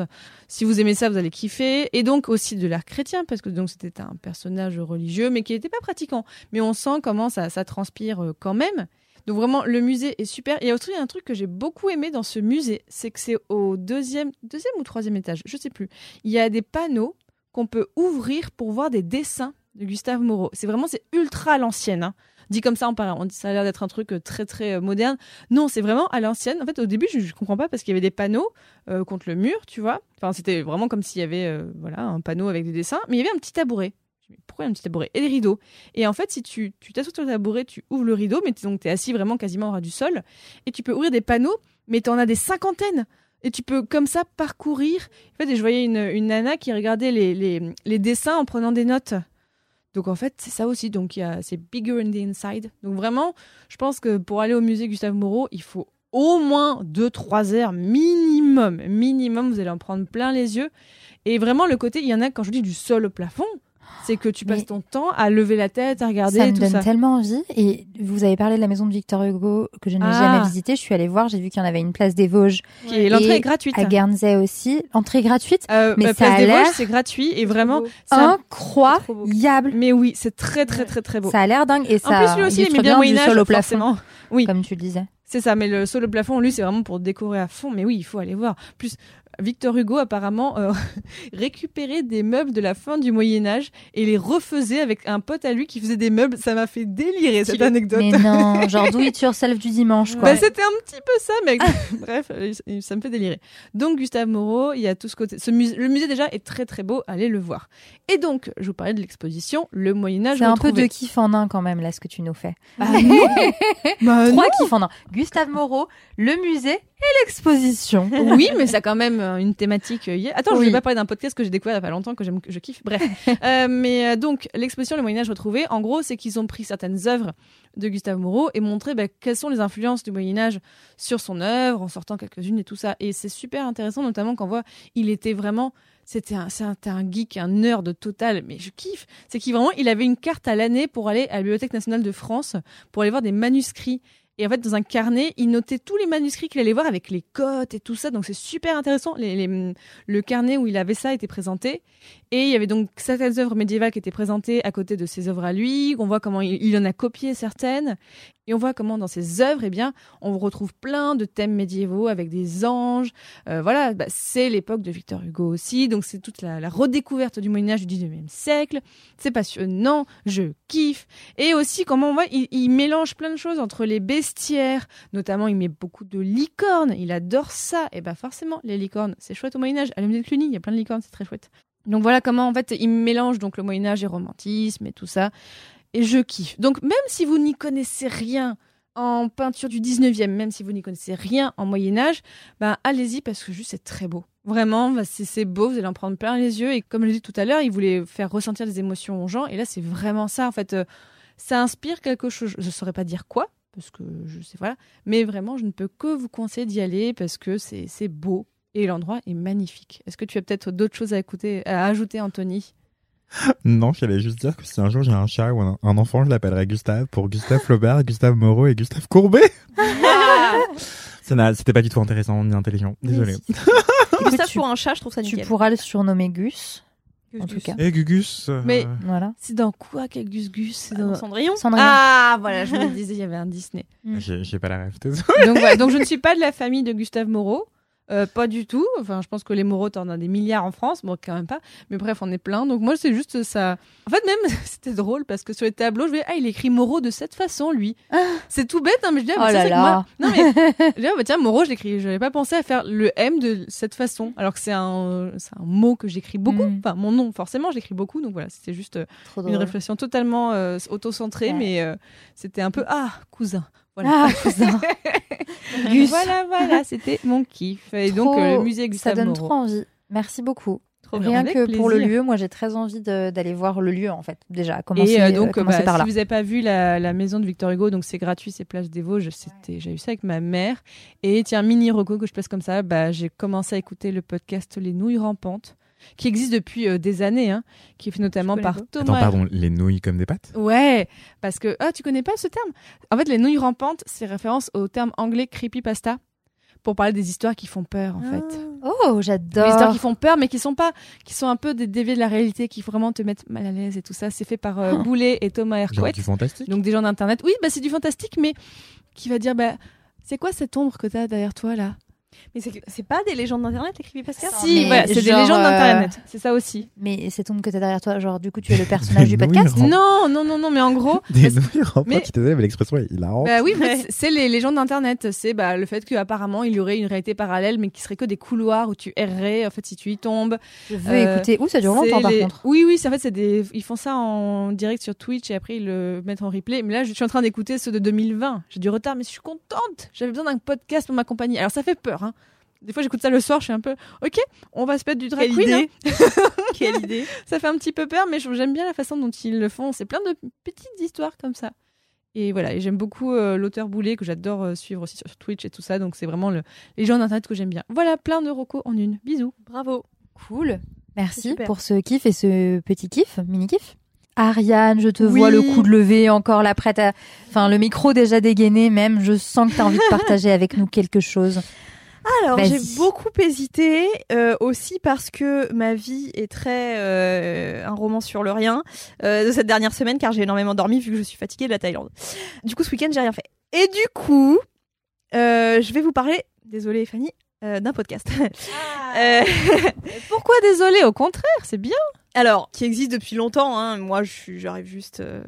Si vous aimez ça, vous allez kiffer. Et donc aussi de l'art chrétien, parce que donc c'était un personnage religieux, mais qui n'était pas pratiquant. Mais on sent comment ça, transpire euh, quand même. Donc vraiment, le musée est super. Et il y a un truc que j'ai beaucoup aimé dans ce musée, c'est que c'est au deuxième, deuxième ou troisième étage, je sais plus. Il y a des panneaux qu'on peut ouvrir pour voir des dessins de Gustave Moreau. C'est vraiment, c'est ultra l'ancienne. hein. Dit comme ça, on on- ça a l'air d'être un truc euh, très très euh, moderne. Non, c'est vraiment à l'ancienne. En fait, au début, je, je comprends pas parce qu'il y avait des panneaux euh, contre le mur, tu vois. Enfin, c'était vraiment comme s'il y avait voilà un panneau avec des dessins, mais il y avait un petit tabouret. Pourquoi un petit tabouret? Et des rideaux. Et en fait, si tu t'assois sur le tabouret, tu ouvres le rideau, mais tu es assis vraiment quasiment au ras du sol, et tu peux ouvrir des panneaux, mais tu en as des cinquantaines. Et tu peux comme ça parcourir. En fait, je voyais une, une nana qui regardait les, les dessins en prenant des notes. Donc en fait, c'est ça aussi. Donc c'est bigger in the inside. Donc vraiment, je pense que pour aller au musée Gustave Moreau, il faut au moins 2-3 heures minimum. Minimum, vous allez en prendre plein les yeux. Et vraiment, le côté, il y en a, quand je dis du sol au plafond, c'est que tu passes Mais- ton temps à lever la tête, à regarder Ça me tout donne ça. tellement envie. Et vous avez parlé de la maison de Victor Hugo que je n'ai Ah. jamais visitée. Je suis allée voir, j'ai vu qu'il y en avait une place des Vosges est- L'entrée Et est gratuite. à Guernsey aussi. Entrée gratuite. Euh, Mais bah, ça Place a des Vosges, c'est gratuit et vraiment, Incroyable. mais oui, c'est très très très très beau. Ça a l'air dingue. Et ça en plus, lui aussi, il aimait bien du sol au plafond, forcément. Oui. comme tu le disais. C'est ça, mais le sol au plafond, lui, c'est vraiment pour décorer à fond. Mais oui, il faut aller voir. Plus, Victor Hugo, apparemment, euh, récupérait des meubles de la fin du Moyen-Âge et les refaisait avec un pote à lui qui faisait des meubles. Ça m'a fait délirer, cette anecdote. Mais non, genre do it yourself du dimanche, quoi. Bah, c'était un petit peu ça, mais bref, euh, ça me fait délirer. Donc Gustave Moreau, il y a tout ce côté. Ce musée, le musée déjà est très très beau, allez le voir. Et donc, je vous parlais de l'exposition, le Moyen Âge C'est un peu de kiff en un quand même, là, ce que tu nous fais. Bah non. Bah Trois kiffs en un. Gustave Moreau, le musée et l'exposition. Oui, mais ça a quand même euh, une thématique. euh. Attends, je Oui. vais pas parler d'un podcast que j'ai découvert il y a pas longtemps que j'aime, que je kiffe. Bref, Euh, mais euh, donc l'exposition Le Moyen Âge retrouvé, en gros, c'est qu'ils ont pris certaines œuvres de Gustave Moreau et montré bah, quelles sont les influences du Moyen Âge sur son œuvre, en sortant quelques-unes et tout ça. Et c'est super intéressant, notamment quand on voit, il était vraiment. C'était un, c'était un geek, un nerd total, mais je kiffe. C'est qu'il vraiment, il avait une carte à l'année pour aller à la Bibliothèque nationale de France pour aller voir des manuscrits. Et en fait, dans un carnet, il notait tous les manuscrits qu'il allait voir avec les cotes et tout ça. Donc, c'est super intéressant. Le carnet où il avait ça était présenté. Et il y avait donc certaines œuvres médiévales qui étaient présentées à côté de ses œuvres à lui. On voit comment il, il en a copié certaines. Et on voit comment dans ses œuvres, eh bien, on retrouve plein de thèmes médiévaux avec des anges. Euh, voilà, bah, c'est l'époque de Victor Hugo aussi. Donc, c'est toute la, redécouverte du Moyen-Âge du 19e siècle. C'est passionnant. Je kiffe. Et aussi, comment on voit, il, mélange plein de choses entre les bestiaires, notamment il met beaucoup de licornes, il adore ça. Et bah forcément, les licornes, c'est chouette au Moyen-Âge. À l'Homme de Cluny, il y a plein de licornes, c'est très chouette. Donc voilà comment en fait il mélange donc le Moyen-Âge et romantisme et tout ça. Et je kiffe. Donc même si vous n'y connaissez rien en peinture du 19e, même si vous n'y connaissez rien en Moyen-Âge, bah allez-y parce que juste c'est très beau. Vraiment, bah, c'est beau, vous allez en prendre plein les yeux. Et comme je l'ai dit tout à l'heure, il voulait faire ressentir des émotions aux gens. Et là, c'est vraiment ça. En fait, euh, ça inspire quelque chose. Je ne saurais pas dire quoi, parce que je sais, voilà. Mais vraiment, je ne peux que vous conseiller d'y aller parce que c'est beau et l'endroit est magnifique. Est-ce que tu as peut-être d'autres choses à, écouter, à ajouter, Anthony? Non, j'allais juste dire que si un jour j'ai un chat ou un, un enfant, je l'appellerai Gustave pour Gustave Flaubert, Gustave Moreau et Gustave Courbet. Ça n'a- C'était pas du tout intéressant ni intelligent. Désolé. Gustave tu- pour un chat, je trouve ça Tu nickel. pourras le surnommer Gus, en tout cas. Et Gugus. euh, Mais- Voilà. C'est dans quoi quel Gus Gus? C'est dans- Dans Cendrillon. Cendrillon. Ah voilà, je me disais, il y avait un Disney. J'ai j'ai pas la rêve. donc je ne suis pas de la famille de Gustave Moreau. Euh, pas du tout. Enfin, je pense que les Moreau, t'en as des milliards en France. Bon, quand même pas. Mais bref, on est plein. Donc, moi, c'est juste ça. En fait, même, c'était drôle parce que sur les tableaux, je vais, ah, il écrit Moreau de cette façon, lui. C'est tout bête, hein, mais je dis, ah, Oh ça, là là. moi. Non, mais, je dis, ah, bah, tiens, Moreau, je l'écris. J'avais pas pensé à faire le M de cette façon. Alors que c'est un, c'est un mot que j'écris beaucoup. Mm. Enfin, mon nom, forcément, j'écris beaucoup. Donc voilà, c'était juste euh, Trop une drôle. réflexion totalement euh, auto-centrée, Ouais. mais euh, c'était un peu, ah, cousin. Voilà. Ah. Voilà, voilà, c'était mon kiff. Et donc, euh, le musée Ça Gustave donne Moreau. trop envie. Merci beaucoup. Trop bien. Rien Avec que pour le lieu, moi j'ai très envie d'aller voir le lieu en fait. Déjà, commencer, Et euh, euh, donc, commencer bah, par si vous n'avez pas vu la, la maison de Victor Hugo, donc c'est gratuit, c'est Place des Vosges. C'était, j'ai eu ça avec ma mère. Et tiens, mini reco que je place comme ça, bah, j'ai commencé à écouter le podcast Les Nouilles Rampantes, qui existe depuis euh, des années, hein, qui est fait notamment par pas. Thomas. Attends, pardon, les nouilles comme des pâtes? Ouais, parce que ah, tu connais pas ce terme? En fait, les nouilles rampantes, c'est référence au terme anglais creepypasta pour parler des histoires qui font peur en fait. Oh, Des j'adore. histoires qui font peur, mais qui sont pas, qui sont un peu des déviés de la réalité, qui vraiment te mettent mal à l'aise et tout ça. C'est fait par euh, Boulet et Thomas Hercouet, du fantastique? Donc des gens d'internet. Oui, bah c'est du fantastique, mais qui va dire bah c'est quoi cette ombre que t'as derrière toi là? Mais c'est c'est pas des légendes d'internet, les creepypastas Si, voilà, c'est des légendes euh, d'internet. C'est ça aussi. Mais cette ombre que t'as derrière toi, genre du coup tu es le personnage du podcast Non, non, non, non, mais en gros, Des mais- t'es mais l'expression est hilarante. Bah oui, en fait, Ouais. c'est les légendes d'internet. C'est bah, le fait qu'apparemment il y aurait une réalité parallèle, mais qui serait que des couloirs où tu errerais. En fait, si tu y tombes. Je veux Euh, écouter. Ouh, ça dure C'est longtemps par contre. Oui, oui, c'est en fait c'est des. Ils font ça en direct sur Twitch et après ils le mettent en replay. Mais là, je suis en train d'écouter ceux de 2020. J'ai du retard, mais je suis contente. J'avais besoin d'un podcast pour m'accompagner. Alors ça fait peur. Hein. Des fois, j'écoute ça le soir, je suis un peu. Ok, on va se mettre du drag Quelle queen. hein. idée Quelle idée Ça fait un petit peu peur, mais j'aime bien la façon dont ils le font. C'est plein de petites histoires comme ça. Et voilà, et j'aime beaucoup euh, l'auteur Boulet que j'adore euh, suivre aussi sur Twitch et tout ça. Donc c'est vraiment le, les gens d'internet que j'aime bien. Voilà, plein de recos en une. Bisous. Bravo. Cool. Merci pour ce kiff et ce petit kiff, mini kiff. Ariane, je te Oui. vois le coude levé, encore la prête à. Enfin, le micro déjà dégainé, même. Je sens que tu as envie de partager avec nous quelque chose. Alors, j'ai beaucoup hésité, euh, aussi parce que ma vie est très euh, un roman sur le rien euh, de cette dernière semaine, car j'ai énormément dormi vu que je suis fatiguée de la Thaïlande. Du coup, ce week-end, j'ai rien fait. Et du coup, je vais vous parler, désolée Fanny, euh, d'un podcast. Euh, Pourquoi désolé Au contraire, c'est bien. alors, qui existe depuis longtemps. Hein. Moi, j'arrive juste, euh,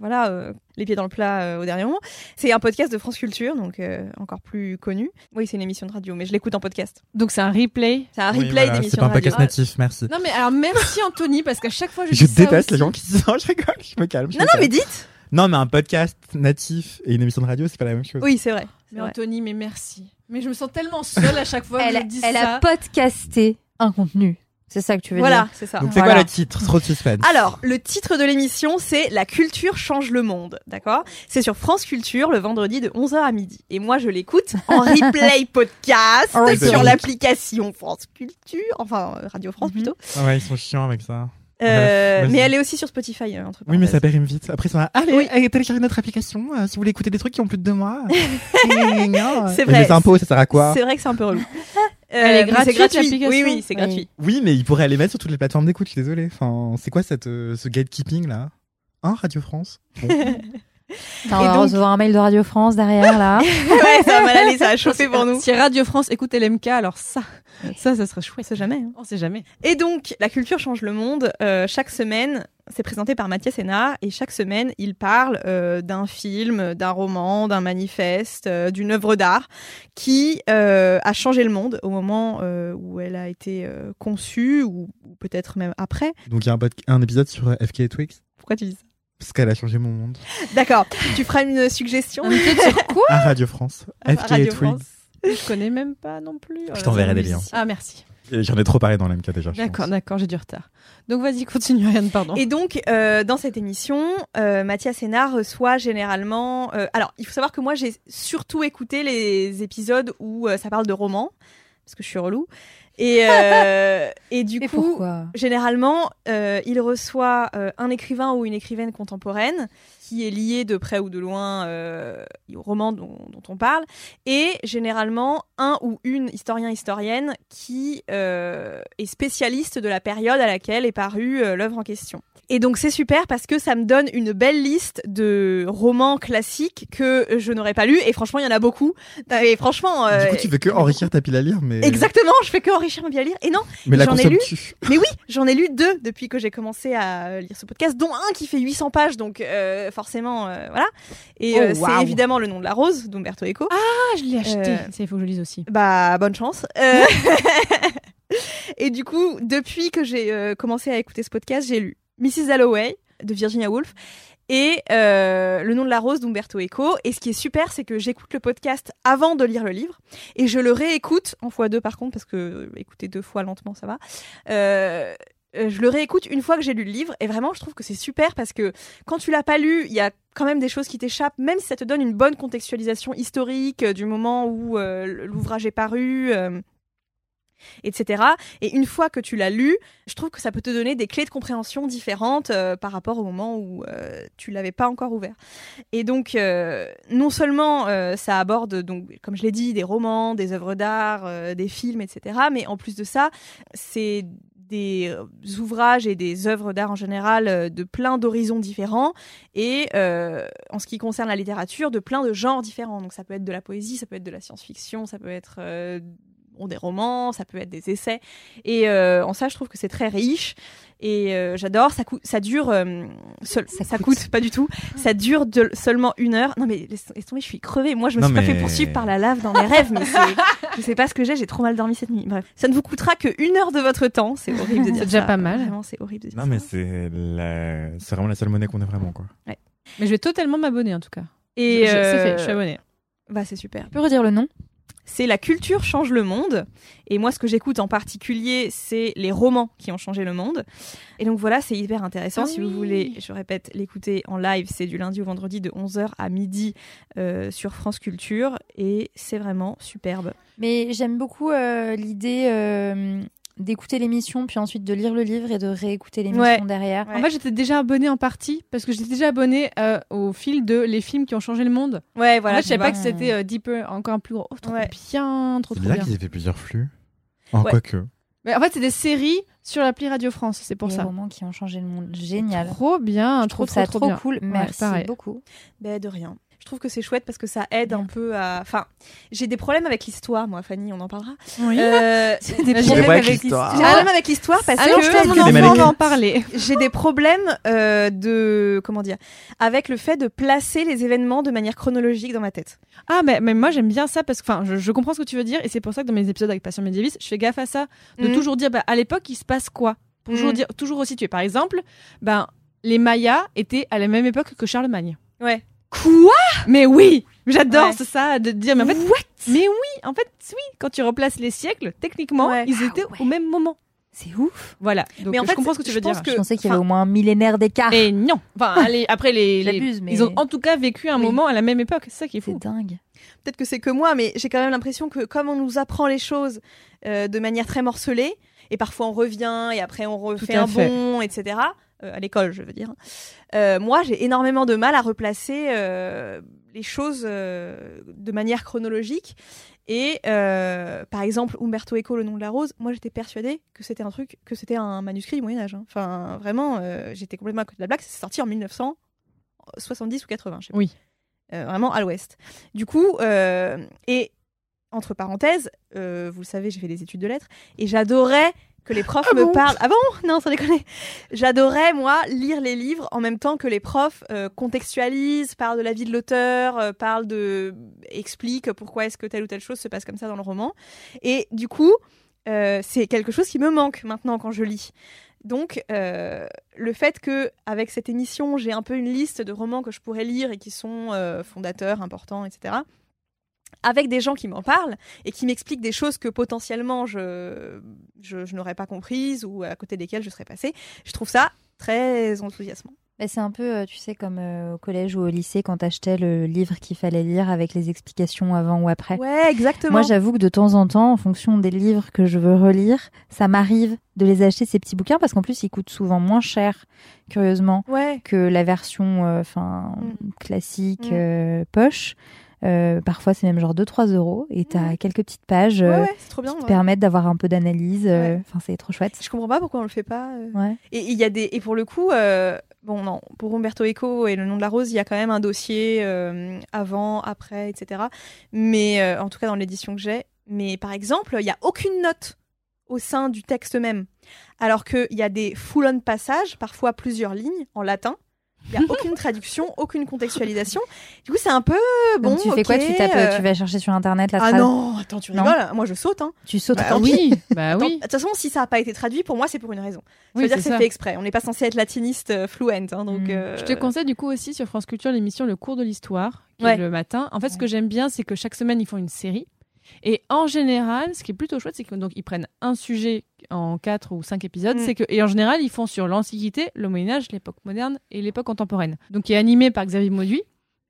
voilà, euh, les pieds dans le plat euh, au dernier moment. C'est un podcast de France Culture, donc euh, encore plus connu. Oui, c'est une émission de radio, mais je l'écoute en podcast. Donc c'est un replay. C'est un Oui, replay voilà, d'émission C'est pas de un radio. podcast natif, merci. Non mais alors merci Anthony parce qu'à chaque fois je, Je dis ça déteste aussi. les gens qui disent non, je rigole, je me calme. je Non, me non, mais dites. Non, mais un podcast natif et une émission de radio, c'est pas la même chose. Oui, c'est vrai. Mais vrai. Anthony, mais merci. Mais je me sens tellement seule à chaque fois que elle je dis elle ça. a podcasté un contenu. C'est ça que tu veux Voilà, dire c'est ça. Donc c'est Voilà. quoi le titre? Trop de suspense. Alors, le titre de l'émission, c'est La culture change le monde, d'accord? C'est sur France Culture le vendredi de 11h à midi. Et moi, je l'écoute en replay podcast replay. sur l'application France Culture, enfin euh, Radio France Mhm. plutôt. Ah ouais, ils sont chiants avec ça. Euh, Bref, mais elle est aussi sur Spotify. euh, entre Oui, mais ça périme vite. Après, ça va. Allez, Oui. allez, téléchargez notre application euh, si vous voulez écouter des trucs qui ont plus de deux mois. C'est Mais vrai. les impôts, ça sert à quoi C'est vrai que c'est un peu relou. Elle est Euh, gratuite, c'est gratuit. l'application Oui, oui, c'est Oui. gratuit. Oui, mais ils pourraient les mettre sur toutes les plateformes d'écoute. Je suis désolé. Enfin, c'est quoi cette, euh, ce gatekeeping là? Hein, Radio France? Bon. Attends, on va donc- recevoir un mail de Radio France derrière là. ouais, ça va mal aller, ça a chauffé pour nous. Si Radio France écoute LMK, alors ça, ça, ça serait On chouette. sait jamais. hein. On sait jamais. Et donc, la culture change le monde. Euh, chaque semaine, c'est présenté par Mathias Hénard et chaque semaine, il parle euh, d'un film, d'un roman, d'un manifeste, euh, d'une œuvre d'art qui euh, a changé le monde au moment euh, où elle a été euh, conçue ou, ou peut-être même après. Donc, il y a un, épisode sur FK Twix? Pourquoi tu dis ça? Parce qu'elle a changé mon monde. D'accord. tu feras une suggestion Un sur quoi À Radio France. à FK Radio Twix. France. Je connais même pas non plus. Je là t'enverrai des liens. Ah merci. Et J'en ai trop parlé dans l'MK déjà. D'accord, d'accord, j'ai du retard. Donc vas-y, continue, Ariane, pardon. Et donc, euh, dans cette émission, euh, Mathias Hénard reçoit généralement. euh, alors, il faut savoir que moi, j'ai surtout écouté les épisodes où euh, ça parle de romans, parce que je suis relou. Et, euh, et du Et coup, généralement, euh, il reçoit euh, un écrivain ou une écrivaine contemporaine qui est lié de près ou de loin au roman dont, dont on parle, et généralement un ou une historien historienne qui est spécialiste de la période à laquelle est parue l'œuvre en question. Et donc c'est super parce que ça me donne une belle liste de romans classiques que je n'aurais pas lus, et franchement il y en a beaucoup. Et franchement, euh, Du coup, tu veux que enrichir ta pile à lire, mais. Exactement, je fais que enrichir ma vie à lire. Et non, j'en ai lu. mais oui, j'en ai lu deux depuis que j'ai commencé à lire ce podcast, dont un qui fait 800 pages, donc euh, forcément, euh, voilà. Et Oh, euh, c'est évidemment Le nom de la rose d'Umberto Eco. Ah, je l'ai acheté. Euh, il faut que je lise aussi. Bah, bonne chance. Euh, Et du coup, depuis que j'ai euh, commencé à écouter ce podcast, j'ai lu Mrs. Dalloway de Virginia Woolf et euh, Le nom de la rose d'Umberto Eco. Et ce qui est super, c'est que j'écoute le podcast avant de lire le livre et je le réécoute en fois deux par contre parce que euh, écouter deux fois lentement, ça va. Euh, je le réécoute une fois que j'ai lu le livre et vraiment je trouve que c'est super parce que quand tu l'as pas lu, il y a quand même des choses qui t'échappent, même si ça te donne une bonne contextualisation historique du moment où l'ouvrage est paru. Etc. Et une fois que tu l'as lu, je trouve que ça peut te donner des clés de compréhension différentes euh, par rapport au moment où euh, tu l'avais pas encore ouvert. Et donc, euh, non seulement euh, ça aborde, donc, comme je l'ai dit, des romans, des œuvres d'art, des films, etc. Mais en plus de ça, c'est des ouvrages et des œuvres d'art en général de plein d'horizons différents et en ce qui concerne la littérature de plein de genres différents donc ça peut être de la poésie ça peut être de la science-fiction ça peut être bon, des romans ça peut être des essais et euh, en ça je trouve que c'est très riche et euh, j'adore ça coûte ça dure euh, seul- Ça ça, coûte. coûte. pas du tout ça dure de, seulement une heure non mais laisse, laisse tomber je suis crevée moi je me Non, suis pas fait poursuivre par la lave dans mes rêves mais je sais pas ce que j'ai, j'ai trop mal dormi cette nuit. Bref, ça ne vous coûtera que une heure de votre temps. C'est horrible de dire C'est déjà ça. pas mal. Vraiment, c'est horrible de dire Non, ça. mais c'est la... c'est vraiment la seule monnaie qu'on ait vraiment, quoi. Mais je vais totalement m'abonner en tout cas. Et c'est fait, je suis abonnée. Bah c'est super. Tu peux redire le nom? C'est la culture change le monde. Et moi, ce que j'écoute en particulier, c'est les romans qui ont changé le monde. Et donc voilà, c'est hyper intéressant. Ah si oui. vous voulez, je répète, l'écouter en live, c'est du lundi au vendredi de 11h à midi euh, sur France Culture. Et c'est vraiment superbe. Mais j'aime beaucoup euh, l'idée euh, d'écouter l'émission, puis ensuite de lire le livre et de réécouter l'émission Ouais. derrière. Ouais. En fait, j'étais déjà abonnée en partie parce que j'étais déjà abonnée euh, au fil de les films qui ont changé le monde. Ouais, en voilà. fait, je savais pas que c'était euh, deeper, encore un plus gros. Oh, trop Ouais. bien, trop C'est trop bien bien. qu'ils aient fait plusieurs flux. En Ouais. quoi que. Mais en fait, c'est des séries sur l'appli Radio France, c'est pour Les ça. romans qui ont changé le monde. Génial. Trop bien, Je trop trouve ça trop, trop bien. cool. Merci pareil. beaucoup. Ben, de rien. Je trouve que c'est chouette parce que ça aide un peu à. Enfin, j'ai des problèmes avec l'histoire, moi, Fanny, on en parlera. Oui. Euh, Des problèmes avec l'histoire. J'ai des problèmes avec l'histoire parce Alors, je que mon enfant, va en parler. j'ai des problèmes euh, de comment dire avec le fait de placer les événements de manière chronologique dans ma tête. Ah, mais, mais moi j'aime bien ça parce que enfin, je, je comprends ce que tu veux dire et c'est pour ça que dans mes épisodes avec Passion Médiéviste, je fais gaffe à ça, de Mhm. toujours dire bah, à l'époque il se passe quoi? Pour toujours Mhm. dire, toujours resituer. Par exemple, ben, les Mayas étaient à la même époque que Charlemagne. Ouais. Quoi? Mais oui J'adore Ouais. c'est ça de dire, mais en fait, mais oui, en fait, oui, quand tu replaces les siècles, techniquement, Ouais. ils Ah étaient ouais. au même moment. C'est ouf. Voilà. Donc Mais en je fait, comprends ce que tu je veux pense dire. que- Je pensais qu'il y avait enfin, au moins un millénaire d'écart. Et non. Enfin, allez, après les, les- J'abuse, mais ils ont en tout cas vécu un Oui. moment à la même époque. C'est ça qui est c'est fou. dingue. Peut-être que c'est que moi, mais j'ai quand même l'impression que comme on nous apprend les choses euh, de manière très morcelée, et parfois on revient et après on refait un fait. bond, etc. Euh, à l'école, je veux dire. Euh, moi, j'ai énormément de mal à replacer euh, les choses de manière chronologique. Et par exemple, Umberto Eco, Le nom de la rose, moi j'étais persuadée que c'était un truc, que c'était un manuscrit du Moyen-Âge. hein. Enfin, vraiment, j'étais complètement à côté de la blague. C'est sorti en 1970 ou 80, je sais pas. Oui. Vraiment à l'ouest. Du coup, et entre parenthèses, vous le savez, j'ai fait des études de lettres et j'adorais que les profs me parlent. Ah bon Non, sans déconner. J'adorais moi lire les livres en même temps que les profs euh, contextualisent, parlent de la vie de l'auteur, euh, parlent de, expliquent pourquoi est-ce que telle ou telle chose se passe comme ça dans le roman. Et du coup, euh, c'est quelque chose qui me manque maintenant quand je lis. Donc, euh, le fait que avec cette émission, j'ai un peu une liste de romans que je pourrais lire et qui sont euh, fondateurs, importants, etc. Avec des gens qui m'en parlent et qui m'expliquent des choses que potentiellement je, je, je n'aurais pas comprises ou à côté desquelles je serais passée, je trouve ça très enthousiasmant. Bah, c'est un peu, euh, tu sais, comme euh, au collège ou au lycée quand t'achetais le livre qu'il fallait lire avec les explications avant ou après. Ouais, exactement. Moi, j'avoue que de temps en temps, en fonction des livres que je veux relire, ça m'arrive de les acheter ces petits bouquins parce qu'en plus, ils coûtent souvent moins cher, curieusement, ouais. que la version, euh, enfin, Mm. classique Mm. euh, poche. Euh, parfois, c'est même genre 2-3 euros et t'as Ouais. quelques petites pages Ouais, euh, ouais, c'est trop bien. qui te permettent d'avoir un peu d'analyse. euh. Enfin, c'est trop chouette. Je comprends pas pourquoi on le fait pas. Et il y a des et pour le coup, euh, bon non, pour Umberto Eco et le nom de la rose, il y a quand même un dossier euh, avant, après, etc. Mais en tout cas dans l'édition que j'ai. Mais par exemple, il y a aucune note au sein du texte même, alors qu'il y a des full-on passages, parfois plusieurs lignes en latin. Il y a aucune traduction, aucune contextualisation. Du coup, c'est un peu bon. Donc, tu fais quoi? Tu tapes, euh, tu vas chercher sur internet la Ah phrase? non, attends, tu Non. rigoles Moi, je saute. Hein. Tu sautes. Bah tant pis. oui, bah oui. De toute façon, si ça n'a pas été traduit, pour moi, c'est pour une raison. Ça Oui, veut dire que c'est fait exprès. On n'est pas censé être latiniste euh, fluent. hein, donc, Mm. euh, Je te conseille du coup aussi sur France Culture l'émission Le cours de l'histoire, qui Ouais. est le matin. En fait, ce que j'aime bien, c'est que chaque semaine, ils font une série. Et en général, ce qui est plutôt chouette, c'est que donc ils prennent un sujet en quatre ou cinq épisodes. Mm. C'est que et en général, ils font sur l'Antiquité, le Moyen Âge, l'époque moderne et l'époque contemporaine. Donc, qui est animé par Xavier Mauduit.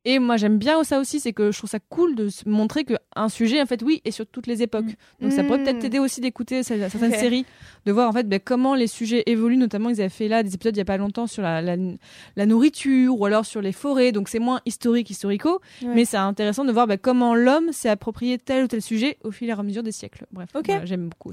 Et moi, j'aime bien ça aussi, c'est que je trouve ça cool de montrer qu'un sujet, en fait, oui, est sur toutes les époques. Donc, ça pourrait Mm. peut-être t'aider aussi d'écouter ce- certaines séries, de voir en fait ben, comment les sujets évoluent. Notamment, ils avaient fait là des épisodes il y a pas longtemps sur la, la, la nourriture ou alors sur les forêts. Donc, c'est moins historique, historico, Ouais. mais c'est intéressant de voir ben, comment l'homme s'est approprié tel ou tel sujet au fil et à mesure des siècles. Bref, j'aime beaucoup.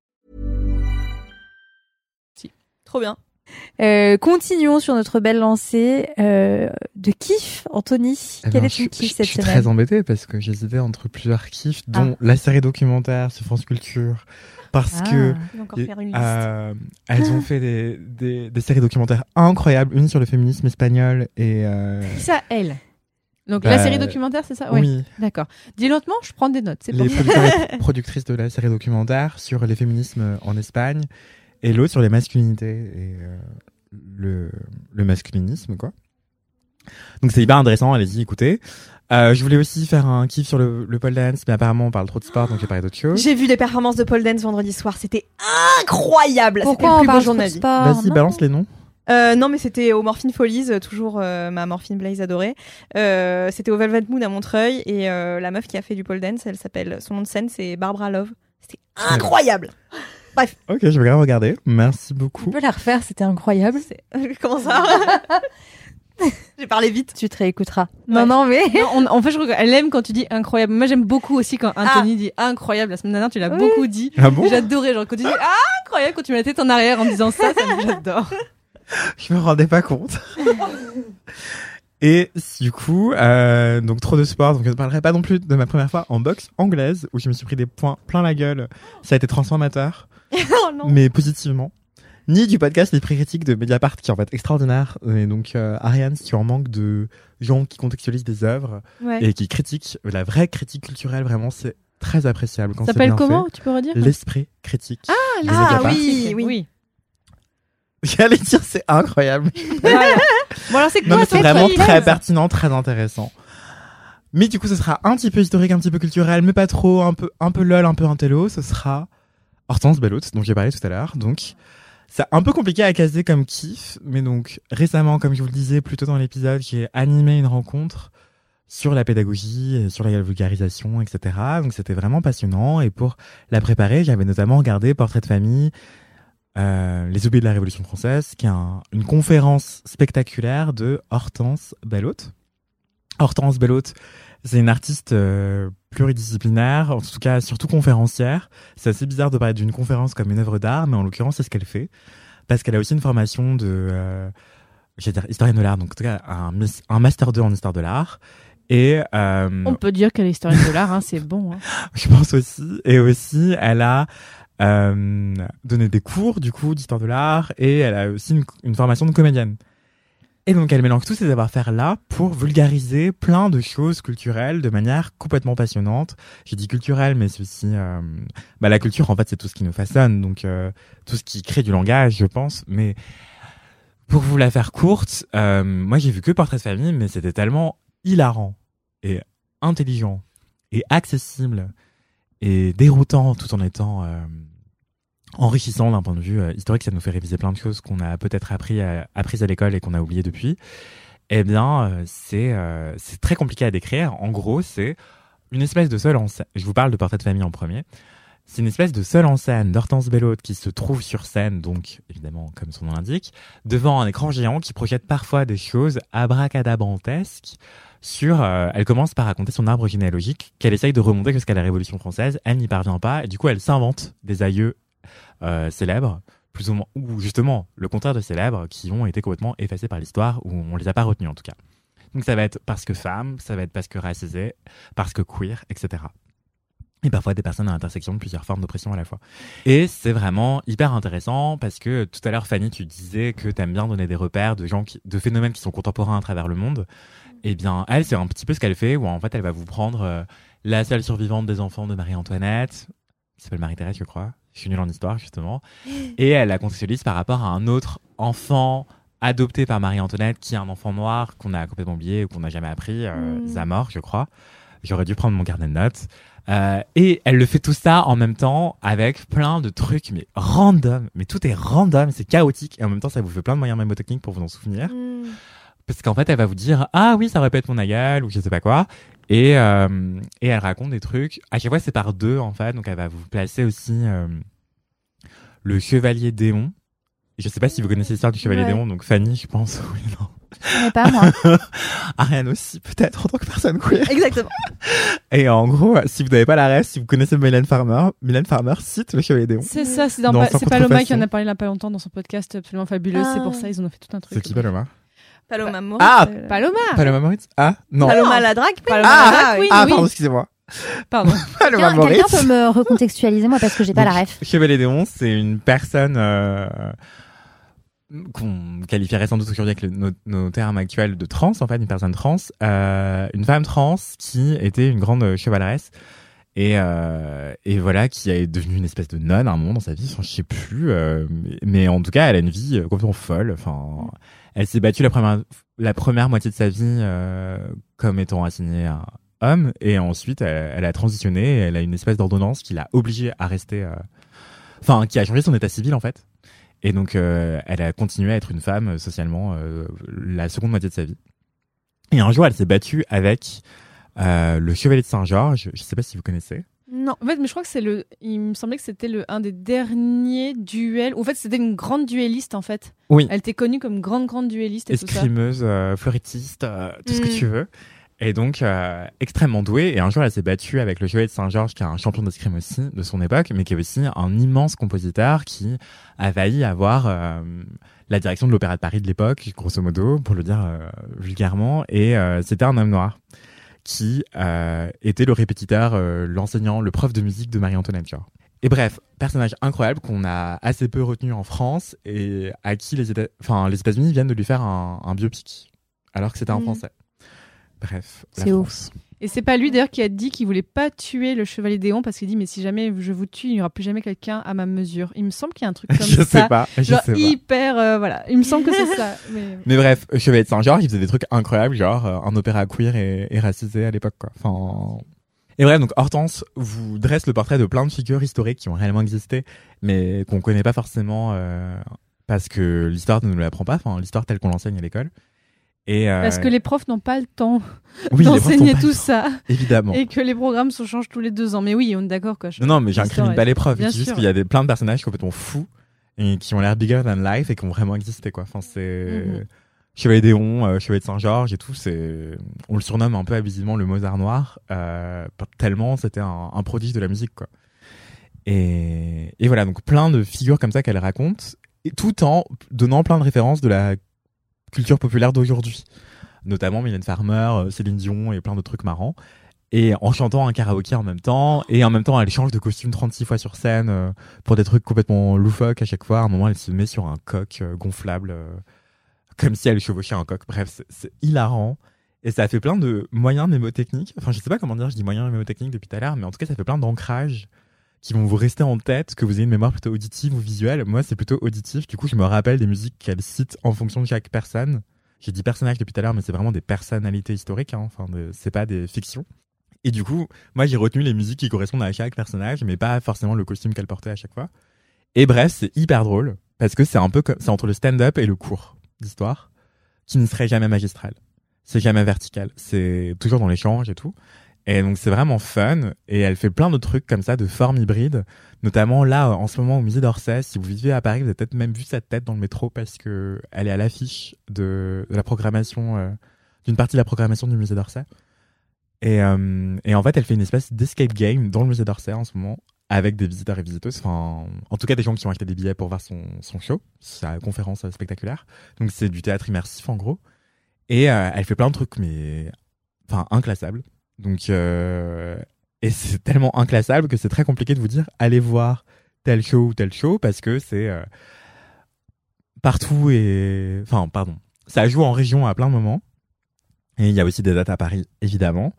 Trop bien. Euh, continuons sur notre belle lancée euh, de kiff, Anthony. Eh Quel ben, est je, ton kiff je- cette je suis semaine très embêté parce que j'hésitais entre plusieurs kiffs, Ah. dont la série documentaire sur France Culture. Parce Ah. que et, euh, elles ont fait des, des, des séries documentaires incroyables, une sur le féminisme espagnol et euh, Ça, elle. Donc, Bah, la série documentaire, c'est ça? oui, D'accord. Dis lentement, je prends des notes. C'est les productrices de la série documentaire sur les féminismes en Espagne et l'autre sur les masculinités et euh, le, le masculinisme quoi. Donc c'est hyper intéressant, allez-y écoutez. Euh, je voulais aussi faire un kiff sur le, le pole dance, mais apparemment on parle trop de sport donc j'ai parlé d'autre chose. J'ai vu des performances de Paul Dance vendredi soir. C'était incroyable. Pourquoi le on plus parle de sport Vas-y, balance les noms. Euh, non, mais c'était au Morphine Follies, euh, toujours euh, ma Morphine Blaze adorée. Euh, c'était au Velvet Moon à Montreuil et euh, la meuf qui a fait du pole dance, elle s'appelle, son nom de scène c'est Barbara Love. C'était incroyable. Ok, je vais grave regarder. Merci Tu beaucoup. peux la refaire, c'était incroyable. Comment ça J'ai parlé vite. Tu te réécouteras. Ouais. Non, non, mais. Non, on- en fait, je crois qu'elle aime quand tu dis incroyable. Moi, j'aime beaucoup aussi quand Anthony dit incroyable. La semaine dernière, tu l'as Oui. beaucoup dit. Ah bon J'adorais, genre, quand tu dis ah, incroyable, quand tu mets la tête en arrière en disant ça, ça me- j'adore. Je me rendais pas compte. Et du coup, euh, donc trop de sport, donc je ne parlerai pas non plus de ma première fois en boxe anglaise où je me suis pris des points plein la gueule. Ça a été transformateur, oh non. mais positivement. Ni du podcast Les Prix Critiques de Mediapart qui est en fait extraordinaire. Et donc euh, Ariane, si tu en manques de gens qui contextualisent des œuvres Ouais. et qui critiquent la vraie critique culturelle, vraiment c'est très appréciable quand Ça s'appelle comment fait. Tu peux redire? L'esprit critique. Ah, Ah pas oui, oui. J'allais dire c'est incroyable. Voilà. Bon alors c'est Non quoi mais c'est ton vraiment très 15? pertinent, très intéressant. Mais du coup, ce sera un petit peu historique, un petit peu culturel, mais pas trop, un peu, un peu lol, un peu intello. Ce sera Hortense Bellotte, dont j'ai parlé tout à l'heure. Donc, c'est un peu compliqué à caser comme kiff, mais donc récemment, comme je vous le disais plus tôt dans l'épisode, j'ai animé une rencontre sur la pédagogie, et sur la vulgarisation, etc. Donc c'était vraiment passionnant. Et pour la préparer, j'avais notamment regardé Portrait de famille, euh, Les oubliés de la Révolution française, qui est un- une conférence spectaculaire de Hortense Bellotte. Hortense Bellotte, c'est une artiste euh, pluridisciplinaire, en tout cas surtout conférencière. C'est assez bizarre de parler d'une conférence comme une œuvre d'art, mais en l'occurrence c'est ce qu'elle fait, parce qu'elle a aussi une formation de, euh, j'allais dire historienne de l'art, donc en tout cas un, un master 2 en histoire de l'art. Et euh, On peut dire qu'elle est historienne de l'art, hein, c'est bon. hein. je pense aussi. Et aussi, elle a euh, donné des cours, du coup, d'histoire de l'art, et elle a aussi une, formation de comédienne. Et donc, elle mélange tous ces savoir-faire-là pour vulgariser plein de choses culturelles de manière complètement passionnante. J'ai dit culturelle, mais c'est aussi... euh, bah, la culture, en fait, c'est tout ce qui nous façonne, donc euh, tout ce qui crée du langage, je pense. Mais pour vous la faire courte, euh, moi, j'ai vu que Portrait de famille, mais c'était tellement hilarant et intelligent et accessible et déroutant tout en étant euh, enrichissant d'un point de vue euh, historique. Ça nous fait réviser plein de choses qu'on a peut-être appris à, apprises à l'école et qu'on a oublié depuis. Eh bien, euh, c'est euh, c'est très compliqué à décrire. En gros, c'est une espèce de seul en scène. Je vous parle de portrait de famille en premier. C'est une espèce de seul en scène d'Hortense Bellotte qui se trouve sur scène, donc évidemment comme son nom l'indique, devant un écran géant qui projette parfois des choses abracadabrantesques sur. euh, elle commence par raconter son arbre généalogique qu'elle essaye de remonter jusqu'à la Révolution française. Elle n'y parvient pas et du coup elle s'invente des aïeux euh, célèbres, plus ou moins, ou justement le contraire de célèbres, qui ont été complètement effacés par l'histoire ou on les a pas retenus en tout cas. Donc ça va être parce que femme, ça va être parce que racisée, parce que queer, etc. Et parfois des personnes à l'intersection de plusieurs formes d'oppression à la fois. Et c'est vraiment hyper intéressant parce que tout à l'heure, Fanny, tu disais que t'aimes bien donner des repères de gens qui, de phénomènes qui sont contemporains à travers le monde. Eh bien, elle, c'est un petit peu ce qu'elle fait où en fait, elle va vous prendre euh, la seule survivante des enfants de Marie-Antoinette, qui s'appelle Marie-Thérèse, je crois. Je suis nulle en histoire, justement. Et elle la contextualise par rapport à un autre enfant adopté par Marie-Antoinette qui est un enfant noir qu'on a complètement oublié ou qu'on n'a jamais appris, euh, Mm. Zamor, je crois. J'aurais dû prendre mon carnet de notes. Euh, et elle le fait tout ça en même temps avec plein de trucs, mais random. Mais tout est random, c'est chaotique. Et en même temps, ça vous fait plein de moyens mémotechniques pour vous en souvenir. Mm. Parce qu'en fait, elle va vous dire Ah oui, ça aurait pu être mon aïeul ou je sais pas quoi. Et, euh, et elle raconte des trucs. À chaque fois, c'est par deux en fait. Donc, elle va vous placer aussi euh, le chevalier démon. Je sais pas si vous connaissez l'histoire du chevalier Ouais. démon. Donc, Fanny, je pense. Oui, non. Mais pas moi. Ariane aussi, peut-être en tant que personne queer. Exactement. Et en gros, si vous n'avez pas la reste, si vous connaissez Mylène Farmer, Mylène Farmer cite le chevalier démon. C'est ça, c'est dans Dans Paloma qui en a parlé il y a pas longtemps dans son podcast absolument fabuleux. Ah. C'est pour ça ils en ont fait tout un truc. C'est qui Paloma? Paloma Moritz. Ah, euh, Paloma. Paloma Moritz Ah, non. Paloma la drag queen. Paloma Ah, la drag queen, Ah, oui. pardon, excusez-moi. Pardon. Paloma Quelqu'un quelqu'un Moritz. peut me recontextualiser moi parce que j'ai pas la ref. Chevalier démon, c'est une personne euh, qu'on qualifierait sans doute aujourd'hui avec le- nos, nos termes actuels de trans, en fait, une personne trans, euh, une femme trans qui était une grande chevaleresse et, euh, et voilà, qui est devenue une espèce de nonne à un moment dans sa vie, enfin, je sais plus, euh, mais, mais en tout cas, elle a une vie complètement folle. Enfin, elle s'est battue la première, la première moitié de sa vie euh, comme étant assignée à homme. Et ensuite elle, a transitionné et elle a une espèce d'ordonnance qui l'a obligée à rester euh, enfin qui a changé son état civil en fait. Et donc euh, elle a continué à être une femme euh, socialement la seconde moitié de sa vie. Et un jour elle s'est battue avec le chevalier de Saint-Georges. Je sais pas si vous connaissez Non. En fait, mais je crois que c'est le. Il me semblait que c'était le un des derniers duels. En fait, c'était une grande duelliste en fait. Oui. Elle était connue comme grande grande duelliste et tout ça. escrimeuse euh, fleurettiste euh, tout ce que Mm. tu veux et donc euh, extrêmement douée et un jour elle s'est battue avec le chevalier de Saint-Georges qui est un champion d'escrime aussi de son époque mais qui est aussi un immense compositeur qui a failli avoir la direction de l'opéra de Paris de l'époque grosso modo pour le dire vulgairement et c'était un homme noir qui était le répétiteur euh, l'enseignant le prof de musique de Marie-Antoinette vois. Et bref, personnage incroyable qu'on a assez peu retenu en France et à qui les Éta- enfin, les États-Unis viennent de lui faire un, un biopic alors que c'était un Mm. français. Bref, C'est ouf. Et c'est pas lui d'ailleurs qui a dit qu'il voulait pas tuer le chevalier Déon parce qu'il dit mais si jamais je vous tue, il n'y aura plus jamais quelqu'un à ma mesure. Il me semble qu'il y a un truc comme je ça. sais pas, je Genre sais pas. hyper euh, voilà, il me semble que c'est ça. Mais... Mais bref, Chevalier de Saint-Georges, il faisait des trucs incroyables, genre euh, un opéra queer et, et racisé à l'époque, quoi. Enfin. Et bref, donc Hortense vous dresse le portrait de plein de figures historiques qui ont réellement existé, mais qu'on connaît pas forcément euh, parce que l'histoire ne nous l'apprend pas, enfin l'histoire telle qu'on l'enseigne à l'école. Et euh, Parce que les profs n'ont pas le temps oui, d'enseigner tout ça Évidemment. et que les programmes se changent tous les deux ans. Mais oui, on est d'accord quoi. Non, non, mais j'incrimine pas les profs. Dis juste qu'il y a des, plein de personnages complètement fous et qui ont l'air bigger than life et qui ont vraiment existé, quoi. Enfin, c'est Mhm. Chevalier d'Éon, euh, Chevalier de Saint-Georges et tout. C'est, on le surnomme un peu abusivement le Mozart noir, euh, tellement c'était un, un prodige de la musique, quoi. Et, et voilà, donc plein de figures comme ça qu'elle raconte, et tout en donnant plein de références de la culture populaire d'aujourd'hui, notamment Mylène Farmer, euh, Céline Dion et plein de trucs marrants. Et en chantant un karaoké en même temps et en même temps elle change de costume 36 fois sur scène euh, pour des trucs complètement loufoques à chaque fois. À un moment elle se met sur un coq euh, gonflable comme si elle chevauchait un coq. Bref c'est- hilarant. Et ça fait plein de moyens mémotechniques. Enfin je sais pas comment dire je dis moyens mémotechniques depuis tout à l'heure mais en tout cas ça fait plein d'ancrages qui vont vous rester en tête que vous ayez une mémoire plutôt auditive ou visuelle moi c'est plutôt auditif du coup je me rappelle des musiques qu'elle cite en fonction de chaque personne j'ai dit personnage depuis tout à l'heure mais c'est vraiment des personnalités historiques hein. enfin c'est pas des fictions et du coup, moi, j'ai retenu les musiques qui correspondent à chaque personnage, mais pas forcément le costume qu'elle portait à chaque fois. Et bref, c'est hyper drôle, parce que c'est un peu comme, c'est entre le stand-up et le cours d'histoire, qui ne serait jamais magistral. C'est jamais vertical. C'est toujours dans l'échange et tout. Et donc, c'est vraiment fun. Et elle fait plein de trucs comme ça, de formes hybrides. Notamment là, en ce moment, au musée d'Orsay. Si vous vivez à Paris, vous avez peut-être même vu sa tête dans le métro parce que elle est à l'affiche de, la programmation, euh, d'une partie de la programmation du musée d'Orsay. Et, euh, et en fait, elle fait une espèce d'escape game dans le musée d'Orsay en ce moment, avec des visiteurs et visiteuses, enfin, en tout cas des gens qui ont acheté des billets pour voir son, son show, sa conférence spectaculaire. Donc c'est du théâtre immersif en gros. Et euh, elle fait plein de trucs, mais enfin inclassables. Donc euh, et c'est tellement inclassable que c'est très compliqué de vous dire allez voir tel show ou tel show parce que c'est euh, partout et enfin pardon, ça joue en région à plein moments. Et il y a aussi des dates à Paris, évidemment.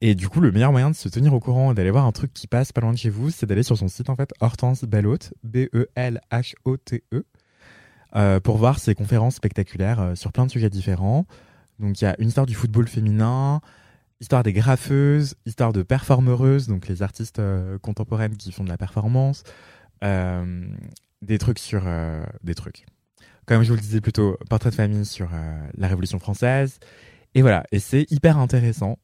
Et du coup, le meilleur moyen de se tenir au courant et d'aller voir un truc qui passe pas loin de chez vous, c'est d'aller sur son site, en fait, Hortense Bellotte, B-E-L-H-O-T-E, euh, pour voir ses conférences spectaculaires sur plein de sujets différents. Donc, il y a une histoire du football féminin, histoire des graffeuses, histoire de performeuses, donc les artistes euh, contemporaines qui font de la performance, euh, des trucs sur euh, des trucs. Comme je vous le disais plutôt, portrait de famille sur la Révolution française. Et voilà, et c'est hyper intéressant.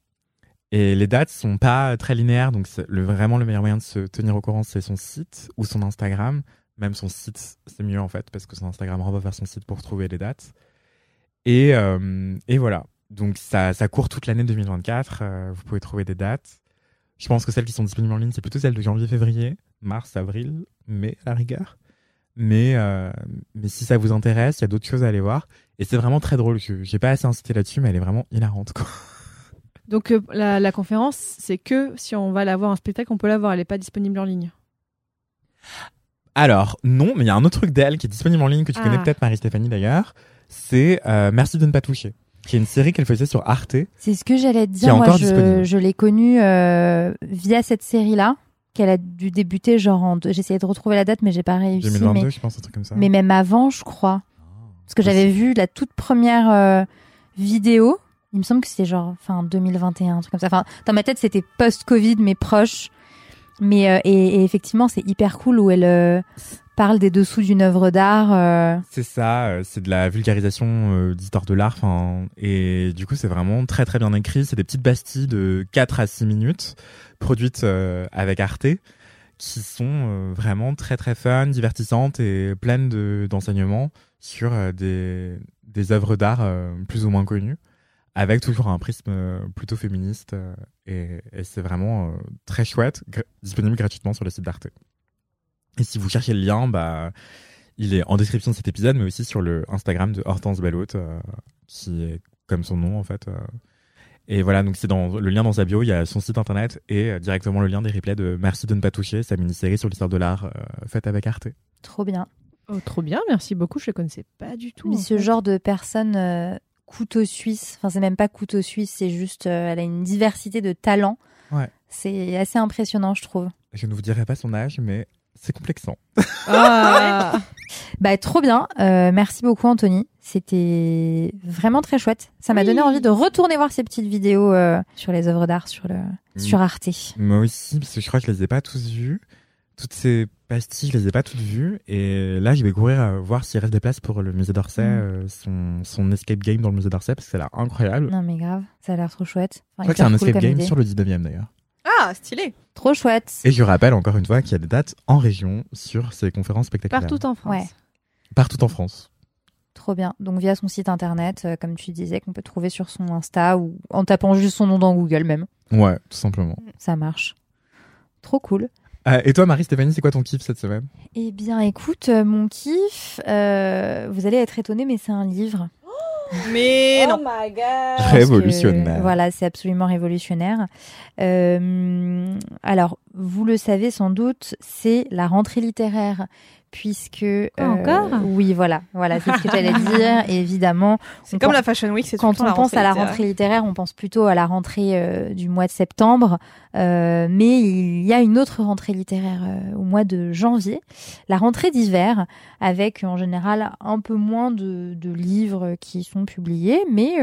Et les dates sont pas très linéaires, donc vraiment le meilleur moyen de se tenir au courant, c'est son site ou son Instagram. Même son site, c'est mieux en fait, parce que son Instagram renvoie vers son site pour trouver les dates. Et, et voilà. Donc ça, ça court toute l'année 2024. euh, vous pouvez trouver des dates. Je pense que celles qui sont disponibles en ligne, c'est plutôt celles de janvier-février, mars, avril, mai à la rigueur. Mais, euh, mais si ça vous intéresse, il y a d'autres choses à aller voir. Et c'est vraiment très drôle. Je J'ai pas assez incité là-dessus, mais elle est vraiment hilarante. Quoi. Donc euh, la, la conférence, c'est que si on va la voir en spectacle, on peut la voir. Elle n'est pas disponible en ligne. Alors, non, mais il y a un autre truc d'elle qui est disponible en ligne que tu Ah. connais peut-être, Marie-Stéphanie d'ailleurs. C'est Merci de ne pas toucher, qui est une série qu'elle faisait sur Arte. C'est ce que j'allais te dire. Moi, je, je l'ai connue euh, via cette série-là, qu'elle a dû débuter genre en... J'essayais de retrouver la date, mais j'ai pas réussi. 2022, mais... je pense, un truc comme ça. mais même avant, je crois. Parce que j'avais vu la toute première euh, vidéo. Il me semble que c'était genre fin 2021, un truc comme ça. Enfin, dans ma tête, c'était post-Covid, mais proche. Mais euh, et, et effectivement, c'est hyper cool où elle euh, parle des dessous d'une œuvre d'art. euh. C'est ça, euh, c'est de la vulgarisation euh, d'histoire de l'art. Et du coup, c'est vraiment très très bien écrit. C'est des petites bastilles de 4 à 6 minutes, produites avec Arte, qui sont vraiment très très fun, divertissantes et pleines de- d'enseignements sur des, œuvres d'art plus ou moins connues, avec toujours un prisme plutôt féministe. et et c'est vraiment très chouette, disponible gratuitement sur le site d'Arte. Et si vous cherchez le lien, bah, il est en description de cet épisode, mais aussi sur le Instagram de Hortense Bellotte, euh, qui est comme son nom en fait. euh. Et voilà, donc c'est dans le lien dans sa bio, il y a son site internet et euh, directement le lien des replays de Merci de ne pas toucher, sa mini-série sur l'histoire de l'art euh, faite avec Arte. Trop bien. Oh, trop bien, merci beaucoup. Je ne connaissais pas du tout. Mais ce fait. genre de personnes euh, couteau suisse. Enfin, c'est même pas couteau suisse, c'est juste, euh, elle a une diversité de talents. Ouais. C'est assez impressionnant, je trouve. Je ne vous dirai pas son âge, mais c'est complexant. Ah. Bah, trop bien. Euh, merci beaucoup, Anthony. C'était vraiment très chouette. Ça m'a Oui. donné envie de retourner voir ces petites vidéos euh, sur les œuvres d'art sur le sur Arte. Moi aussi, parce que je crois que je les ai pas tous vus. Toutes ces pastilles, je les ai pas toutes vues. Et là, je vais courir à voir s'il reste des places pour le musée d'Orsay, Mm. euh, son, son escape game dans le musée d'Orsay, parce que ça a l'air incroyable. Non, mais grave, ça a l'air trop chouette. je crois y a un cool escape game idée. sur le 19e d'ailleurs. Ah, stylé. Trop chouette. Et je rappelle encore une fois qu'il y a des dates en région sur ces conférences spectaculaires. Partout en France. Ouais. Partout en France. Trop bien. Donc via son site internet, euh, comme tu disais, qu'on peut trouver sur son Insta ou en tapant juste son nom dans Google même. Ouais, tout simplement. Ça marche. Trop cool. Euh, et toi, Marie-Stéphanie, c'est quoi ton kiff cette semaine? Eh bien, écoute, euh, mon kiff, euh, vous allez être étonnés, mais c'est un livre. Mais non. my god. Je pense Révolutionnaire. que, voilà, c'est absolument révolutionnaire. Euh, alors, vous le savez sans doute, c'est la rentrée littéraire. Puisque Quoi, euh, encore? oui voilà voilà c'est ce que j'allais dire. Évidemment C'est comme la Fashion Week, c'est tout quand le temps on pense à la rentrée littéraire, on pense plutôt à la rentrée euh, du mois de septembre. Euh, mais il y a une autre rentrée littéraire au mois de janvier, la rentrée d'hiver, avec en général un peu moins de, de livres qui sont publiés, mais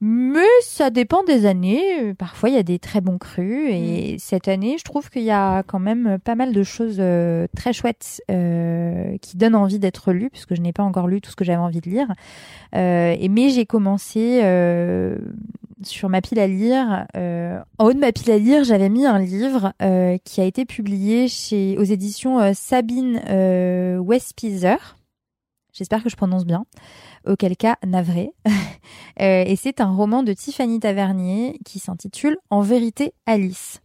mais ça dépend des années. Parfois, il y a des très bons crus. Et cette année, je trouve qu'il y a quand même pas mal de choses euh, très chouettes euh, qui donnent envie d'être lues, puisque je n'ai pas encore lu tout ce que j'avais envie de lire. Euh, et mais j'ai commencé euh, sur ma pile à lire. euh, en haut de ma pile à lire, j'avais mis un livre euh, qui a été publié chez aux éditions Sabine euh, Westpizer. J'espère que je prononce bien. Auquel cas, navré. Euh, et c'est un roman de Tiffany Tavernier qui s'intitule En vérité Alice.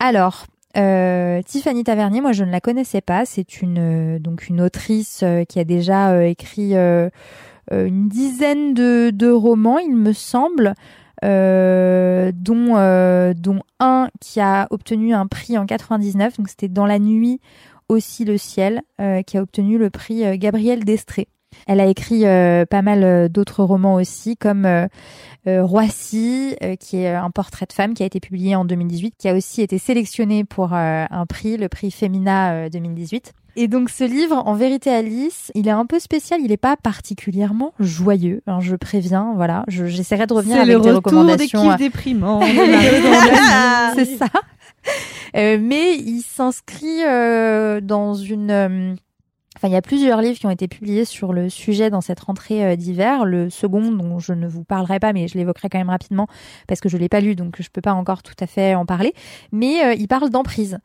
Alors, euh, Tiffany Tavernier, moi je ne la connaissais pas. C'est une euh, donc une autrice qui a déjà écrit une dizaine de, romans, il me semble, dont dont un qui a obtenu un prix en 99. Donc c'était Dans la nuit aussi le ciel, euh, qui a obtenu le prix euh, Gabriel Destré. Elle a écrit euh, pas mal d'autres romans aussi, comme euh, euh, Roissy, qui est un portrait de femme qui a été publié en 2018, qui a aussi été sélectionné pour un prix, le prix Femina euh, 2018. Et donc ce livre, en vérité Alice, il est un peu spécial, il n'est pas particulièrement joyeux. hein, je préviens, voilà, Je- j'essaierai de revenir C'est avec le des retour des recommandations. kiffs euh, déprimants. c'est ça. Euh, mais il s'inscrit euh, dans une. euh, Enfin, il y a plusieurs livres qui ont été publiés sur le sujet dans cette rentrée d'hiver. Le second, dont je ne vous parlerai pas, mais je l'évoquerai quand même rapidement parce que je l'ai pas lu, donc je peux pas encore tout à fait en parler. Mais il parle d'emprise.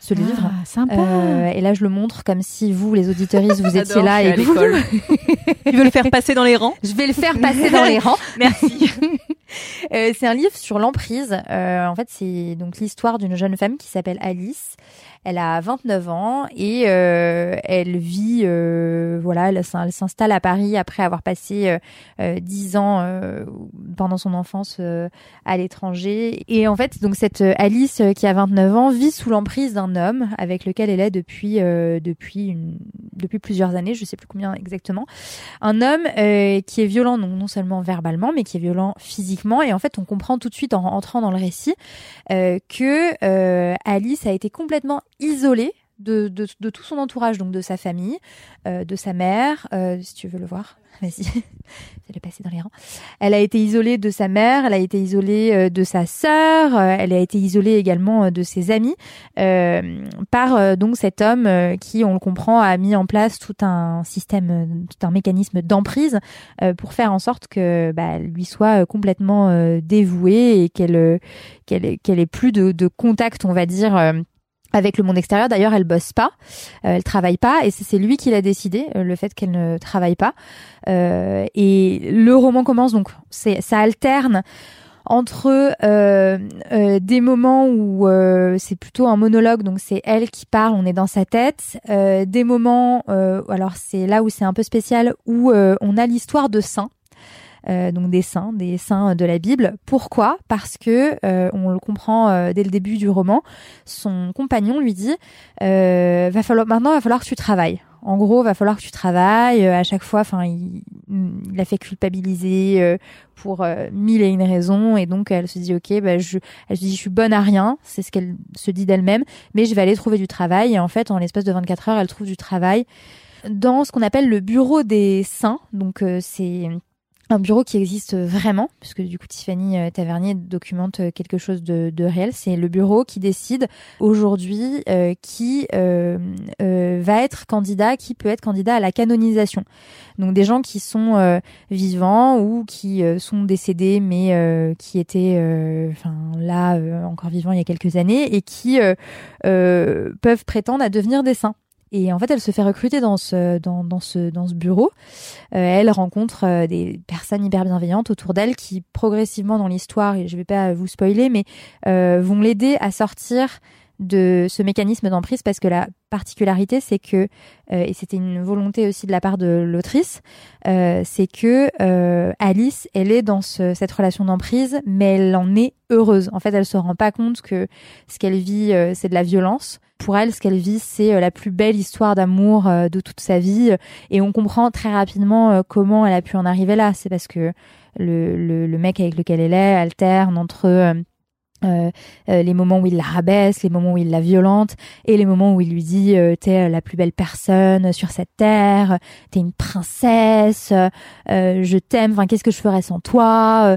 Ce livre. Ah, sympa. Euh, et là, je le montre comme si vous, les auditeuristes, vous étiez là et que vous. Tu veux le faire passer dans les rangs? Je vais le faire passer dans les rangs. Merci. Euh, c'est un livre sur l'emprise. Euh, en fait, c'est donc l'histoire d'une jeune femme qui s'appelle Alice. Elle a 29 ans et euh, elle vit, euh, voilà, elle, s'in- elle s'installe à Paris après avoir passé euh, euh, 10 ans euh, pendant son enfance euh, à l'étranger. Et en fait, donc cette euh, Alice euh, qui a 29 ans vit sous l'emprise d'un homme avec lequel elle est depuis euh, depuis une, depuis plusieurs années, je sais plus combien exactement. Un homme euh, qui est violent non, non seulement verbalement, mais qui est violent physiquement. Et en fait, on comprend tout de suite en rentrant dans le récit euh, que euh, Alice a été complètement isolée de, de, de tout son entourage, donc de sa famille, euh, de sa mère, euh, si tu veux le voir, vas-y, fais le passer dans les rangs. Elle a été isolée de sa mère, elle a été isolée euh, de sa sœur, euh, elle a été isolée également euh, de ses amis euh, par donc cet homme qui, on le comprend, a mis en place tout un système, tout un mécanisme d'emprise pour faire en sorte que bah, lui soit complètement dévouée et qu'elle qu'elle qu'elle ait plus de, de contact, on va dire. Avec le monde extérieur, d'ailleurs, elle bosse pas, euh, elle travaille pas, et c'est lui qui l'a décidé, euh, le fait qu'elle ne travaille pas. Euh, et le roman commence donc, c'est ça alterne entre euh, des moments où c'est plutôt un monologue, donc c'est elle qui parle, on est dans sa tête, des moments, alors c'est là où c'est un peu spécial, où on a l'histoire de saints. Euh, donc des saints, des saints de la Bible. Pourquoi? Parce que euh, on le comprend euh, dès le début du roman. Son compagnon lui dit euh, "Va falloir maintenant, va falloir que tu travailles." En gros, va falloir que tu travailles. Euh, à chaque fois, enfin, il, il la fait culpabiliser pour mille et une raisons. Et donc, elle se dit, ok, bah, je, elle se dit, je suis bonne à rien. C'est ce qu'elle se dit d'elle-même. Mais je vais aller trouver du travail. Et en fait, en l'espace de 24 heures, elle trouve du travail dans ce qu'on appelle le bureau des saints. Donc, euh, c'est un bureau qui existe vraiment, puisque du coup Tiffany euh, Tavernier documente euh, quelque chose de, réel. C'est le bureau qui décide aujourd'hui euh, qui va être candidat, qui peut être candidat à la canonisation. Donc des gens qui sont vivants ou qui sont décédés, mais qui étaient, enfin là encore vivants il y a quelques années et qui peuvent prétendre à devenir des saints. Et en fait, elle se fait recruter dans ce dans, dans ce dans ce bureau. Euh, elle rencontre euh, des personnes hyper bienveillantes autour d'elle qui progressivement dans l'histoire, et je vais pas vous spoiler, mais euh, vont l'aider à sortir de ce mécanisme d'emprise parce que la particularité c'est que euh, et c'était une volonté aussi de la part de l'autrice euh, c'est que euh, Alice elle est dans ce- cette relation d'emprise mais elle en est heureuse. En fait elle se rend pas compte que ce qu'elle vit euh, c'est de la violence. Pour elle ce qu'elle vit c'est euh, la plus belle histoire d'amour euh, de toute sa vie. Et on comprend très rapidement comment elle a pu en arriver là. C'est parce que le, le, le mec avec lequel elle est alterne entre euh, euh, les moments où il la rabaisse, les moments où il la violente et les moments où il lui dit euh, t'es euh, la plus belle personne sur cette terre, t'es une princesse, je t'aime, enfin qu'est-ce que je ferais sans toi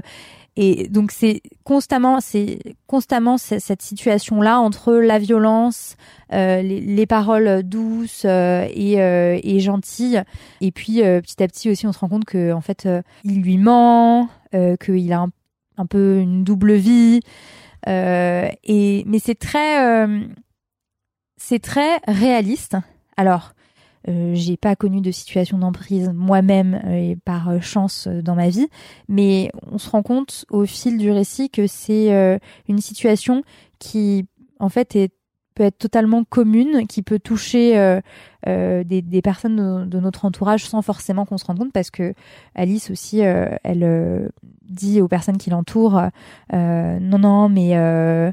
et donc c'est constamment c'est constamment cette situation là entre la violence, les, les paroles douces et, et gentilles et puis petit à petit aussi on se rend compte que en fait il lui ment, qu'il a un peu une double vie. Euh, et mais c'est très euh, c'est très réaliste. Alors euh, j'ai pas connu de situation d'emprise moi-même euh, et par chance dans ma vie, mais on se rend compte au fil du récit que c'est une situation qui en fait est peut être totalement commune, qui peut toucher euh, euh, des, des personnes de, notre entourage sans forcément qu'on se rende compte, parce que Alice aussi, euh, elle euh, dit aux personnes qui l'entourent, euh, non non, mais euh,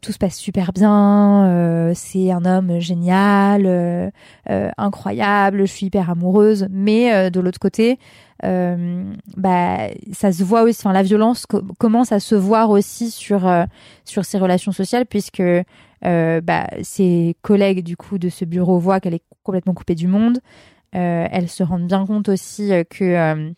tout se passe super bien, c'est un homme génial, incroyable, je suis hyper amoureuse, mais de l'autre côté, euh, bah ça se voit aussi, enfin la violence co- commence à se voir aussi sur euh, sur ses relations sociales puisque euh, bah, ses collègues du coup de ce bureau voient qu'elle est complètement coupée du monde. Euh, elles se rendent bien compte aussi euh, que euh,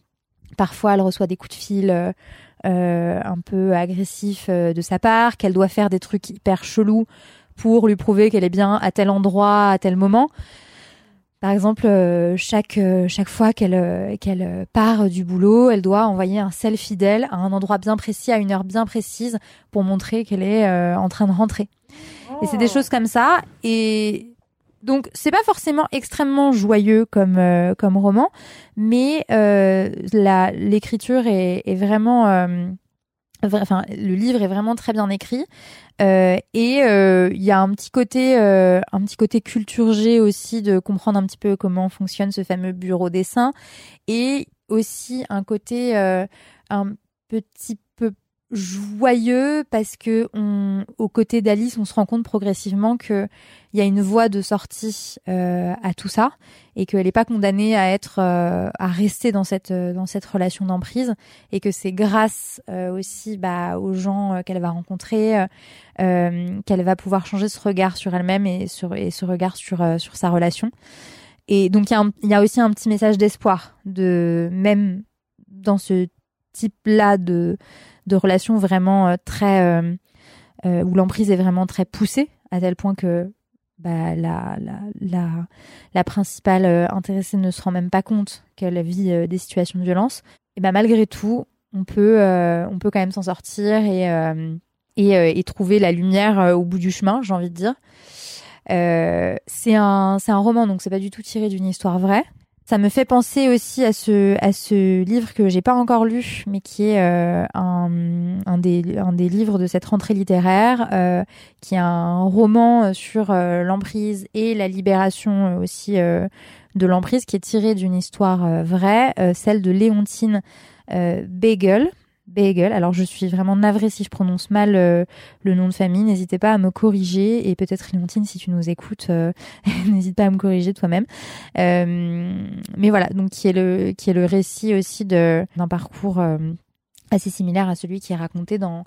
parfois elle reçoit des coups de fil euh, un peu agressifs de sa part, qu'elle doit faire des trucs hyper chelous pour lui prouver qu'elle est bien à tel endroit, à tel moment. Par exemple, chaque chaque fois qu'elle qu'elle part du boulot, elle doit envoyer un selfie d'elle à un endroit bien précis, à une heure bien précise, pour montrer qu'elle est en train de rentrer. Et c'est des choses comme ça. Et donc, c'est pas forcément extrêmement joyeux comme euh, comme roman, mais euh, la l'écriture est, est vraiment, euh, vra- enfin, le livre est vraiment très bien écrit. Et il y a un petit côté, un petit côté culture G aussi de comprendre un petit peu comment fonctionne ce fameux bureau dessin, et aussi un côté un petit peu joyeux parce que on, aux côtés d'Alice, on se rend compte progressivement que il y a une voie de sortie euh, à tout ça et qu'elle n'est pas condamnée à être euh, à rester dans cette euh, dans cette relation d'emprise et que c'est grâce euh, aussi bah, aux gens euh, qu'elle va rencontrer euh, qu'elle va pouvoir changer ce regard sur elle-même et sur et ce regard sur sur sa relation. Et donc il y y a aussi un petit message d'espoir de même dans ce type-là de de relations vraiment euh, très euh, euh, où l'emprise est vraiment très poussée à tel point que bah, la, la, la, la principale intéressée ne se rend même pas compte qu'elle vit des situations de violence. Et bah, malgré tout, on peut, on peut quand même s'en sortir et, et, trouver la lumière au bout du chemin, j'ai envie de dire. C'est un, un roman, donc c'est pas du tout tiré d'une histoire vraie. Ça me fait penser aussi à ce, à ce livre que j'ai pas encore lu, mais qui est euh, un, un, des, un des livres de cette rentrée littéraire, euh, qui est un roman sur euh, l'emprise et la libération euh, aussi euh, de l'emprise, qui est tiré d'une histoire vraie, celle de Léontine euh, Bagel. Alors je suis vraiment navrée si je prononce mal euh, le nom de famille. N'hésitez pas à me corriger et peut-être Léontine, si tu nous écoutes, euh, n'hésite pas à me corriger toi-même. Euh, mais voilà, donc qui est le qui est le récit aussi d'un parcours assez similaire à celui qui est raconté dans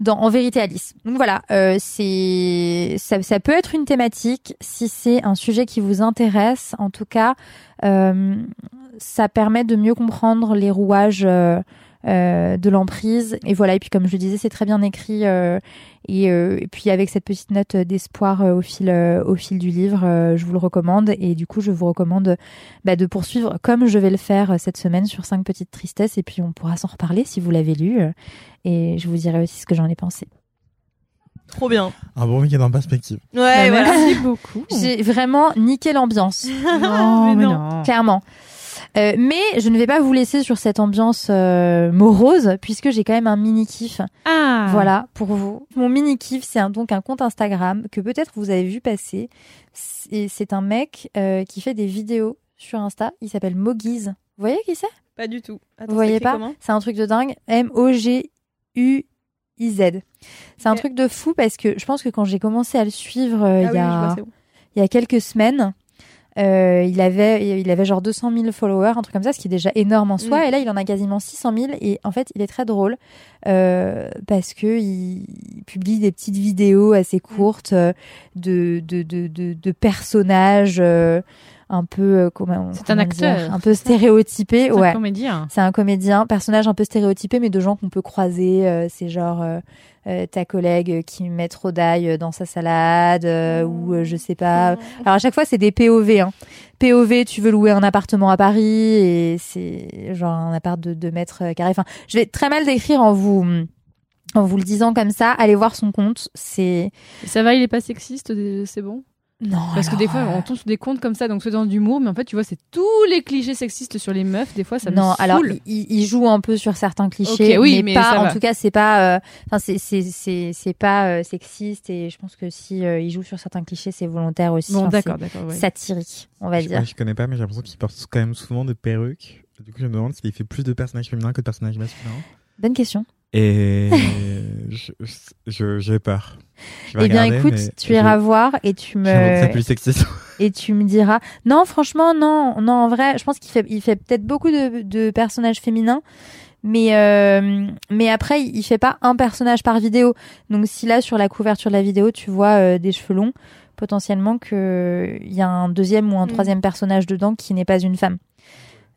dans En vérité Alice. Donc voilà, ça, peut être une thématique si c'est un sujet qui vous intéresse. En tout cas, ça permet de mieux comprendre les rouages euh, de l'emprise. Et voilà. Et puis comme je le disais, c'est très bien écrit. euh, et, euh, et puis avec cette petite note d'espoir euh, au fil euh, au fil du livre, euh, je vous le recommande. Et du coup, je vous recommande bah, de poursuivre comme je vais le faire cette semaine sur cinq petites tristesses. Et puis on pourra s'en reparler si vous l'avez lu. Et je vous dirai aussi ce que j'en ai pensé. Trop bien. Un bon week-end en perspective. Ouais, Bah, voilà. Merci beaucoup. J'ai vraiment niqué l'ambiance. Non, mais non. non. clairement. Euh, mais je ne vais pas vous laisser sur cette ambiance euh, morose puisque j'ai quand même un mini kiff. Ah. Voilà pour vous. Mon mini kiff, c'est donc un compte Instagram que peut-être vous avez vu passer. C'est un mec euh, qui fait des vidéos sur Insta. Il s'appelle Mogiz. Vous voyez qui c'est? Pas du tout. Attends, Vous voyez pas? C'est un truc de dingue. M O G U I Z. C'est un truc de fou parce que je pense que quand j'ai commencé à le suivre Ah il y a il y a quelques semaines. Euh, il avait il avait genre 200 000 followers, un truc comme ça, ce qui est déjà énorme en soi. Mm. Et là, il en a quasiment 600 000. Et en fait, il est très drôle euh, parce que il, il publie des petites vidéos assez courtes euh, de, de, de, de, de personnages euh, un peu euh, comment C'est un acteur. un peu stéréotypés. C'est un Ouais. comédien. C'est un comédien, personnage un peu stéréotypé, mais de gens qu'on peut croiser. euh, c'est genre euh, euh, ta collègue qui met trop d'ail dans sa salade, euh, ou euh, je sais pas. Alors à chaque fois, c'est des POV. Hein. POV, tu veux louer un appartement à Paris et c'est genre un appart de 2 mètres carrés. Enfin, je vais très mal décrire en vous en vous le disant comme ça. Allez voir son compte. C'est Ça va, il est pas sexiste, c'est bon? Non Parce que alors, des fois, euh, on tombe sur des comptes comme ça, donc c'est dans d'humour, mais en fait, tu vois, c'est tous les clichés sexistes sur les meufs. Des fois, ça non, me alors saoule. il, il joue un peu sur certains clichés, oui, mais, mais pas. En va. tout cas, c'est pas. euh, Enfin, c'est c'est c'est c'est pas euh, sexiste et je pense que si euh, il joue sur certains clichés, c'est volontaire aussi. Bon, d'accord, d'accord. ouais. Satirique, on va Je, dire. je connais pas, mais j'ai l'impression qu'il porte quand même souvent des perruques. Du coup, je me demande s'il fait plus de personnages féminins que de personnages masculins. Bonne question. Et je- je- j'ai peur. Je vais Eh bien, regarder, écoute, tu je- iras voir et tu me plus sexiste. et tu me diras. Non, franchement, non, non, en vrai, je pense qu'il fait, il fait peut-être beaucoup de, de personnages féminins, mais euh, mais après, il fait pas un personnage par vidéo. Donc, si là sur la couverture de la vidéo, tu vois euh, des cheveux longs, potentiellement que il y a un deuxième ou un Mm. troisième personnage dedans qui n'est pas une femme.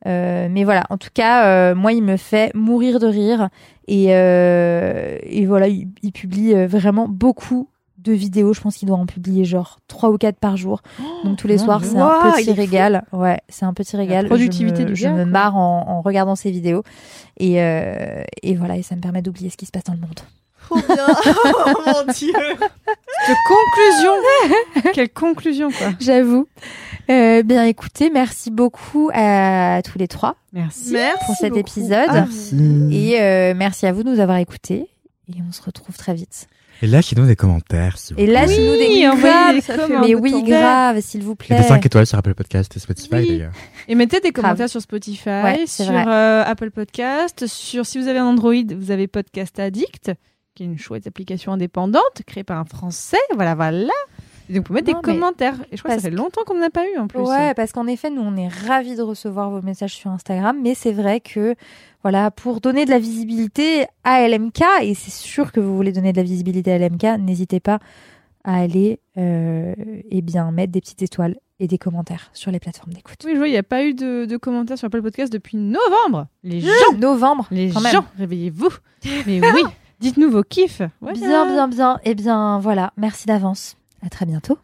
Euh, mais voilà, en tout cas, euh, moi, il me fait mourir de rire et euh, et voilà, il, il publie euh, vraiment beaucoup de vidéos. Je pense qu'il doit en publier genre trois ou quatre par jour. Donc tous les soirs, c'est un petit régal. Ouais, c'est un petit régal. productivité je me, du je me marre en, en regardant ses vidéos et euh, et voilà, et ça me permet d'oublier ce qui se passe dans le monde. Trop bien. oh mon dieu. De conclusion Quelle conclusion, quoi J'avoue. Euh, bien écoutez, merci beaucoup à tous les trois Merci. Merci pour cet beaucoup. épisode Ah, et euh, merci à vous de nous avoir écoutés et on se retrouve très vite. Et lâchez-nous des commentaires, s'il vous Et lâchez-nous des Oui, des commentaires. mais oui, grave, s'il vous Et plaît. des 5 étoiles sur Apple Podcast et Spotify, Oui. d'ailleurs. Et mettez des Grave. commentaires sur Spotify, Ouais, sur euh, Apple Podcast, sur si vous avez un Android, vous avez Podcast Addict, qui est une chouette application indépendante créée par un Français. Voilà, voilà. Et donc, vous pouvez mettre Non, des commentaires. Et je crois que ça fait longtemps qu'on n'en a pas eu en plus. Ouais, parce qu'en effet, nous, on est ravis de recevoir vos messages sur Instagram, mais c'est vrai que, voilà, pour donner de la visibilité à LMK, et c'est sûr que vous voulez donner de la visibilité à LMK, n'hésitez pas à aller, euh, eh bien, mettre des petites étoiles et des commentaires sur les plateformes d'écoute. Oui, je vois, il n'y a pas eu de, de commentaires sur Apple Podcast depuis novembre. Les gens, Novembre, les quand gens, réveillez-vous. Mais oui, dites-nous vos kiffs. Voilà. Bien, bien, bien. Eh bien, voilà. Merci d'avance. À très bientôt.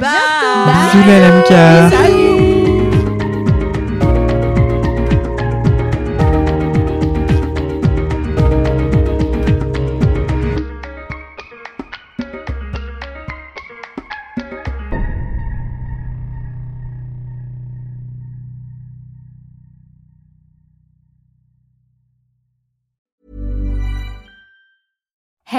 Bye. Bisous, les LMK.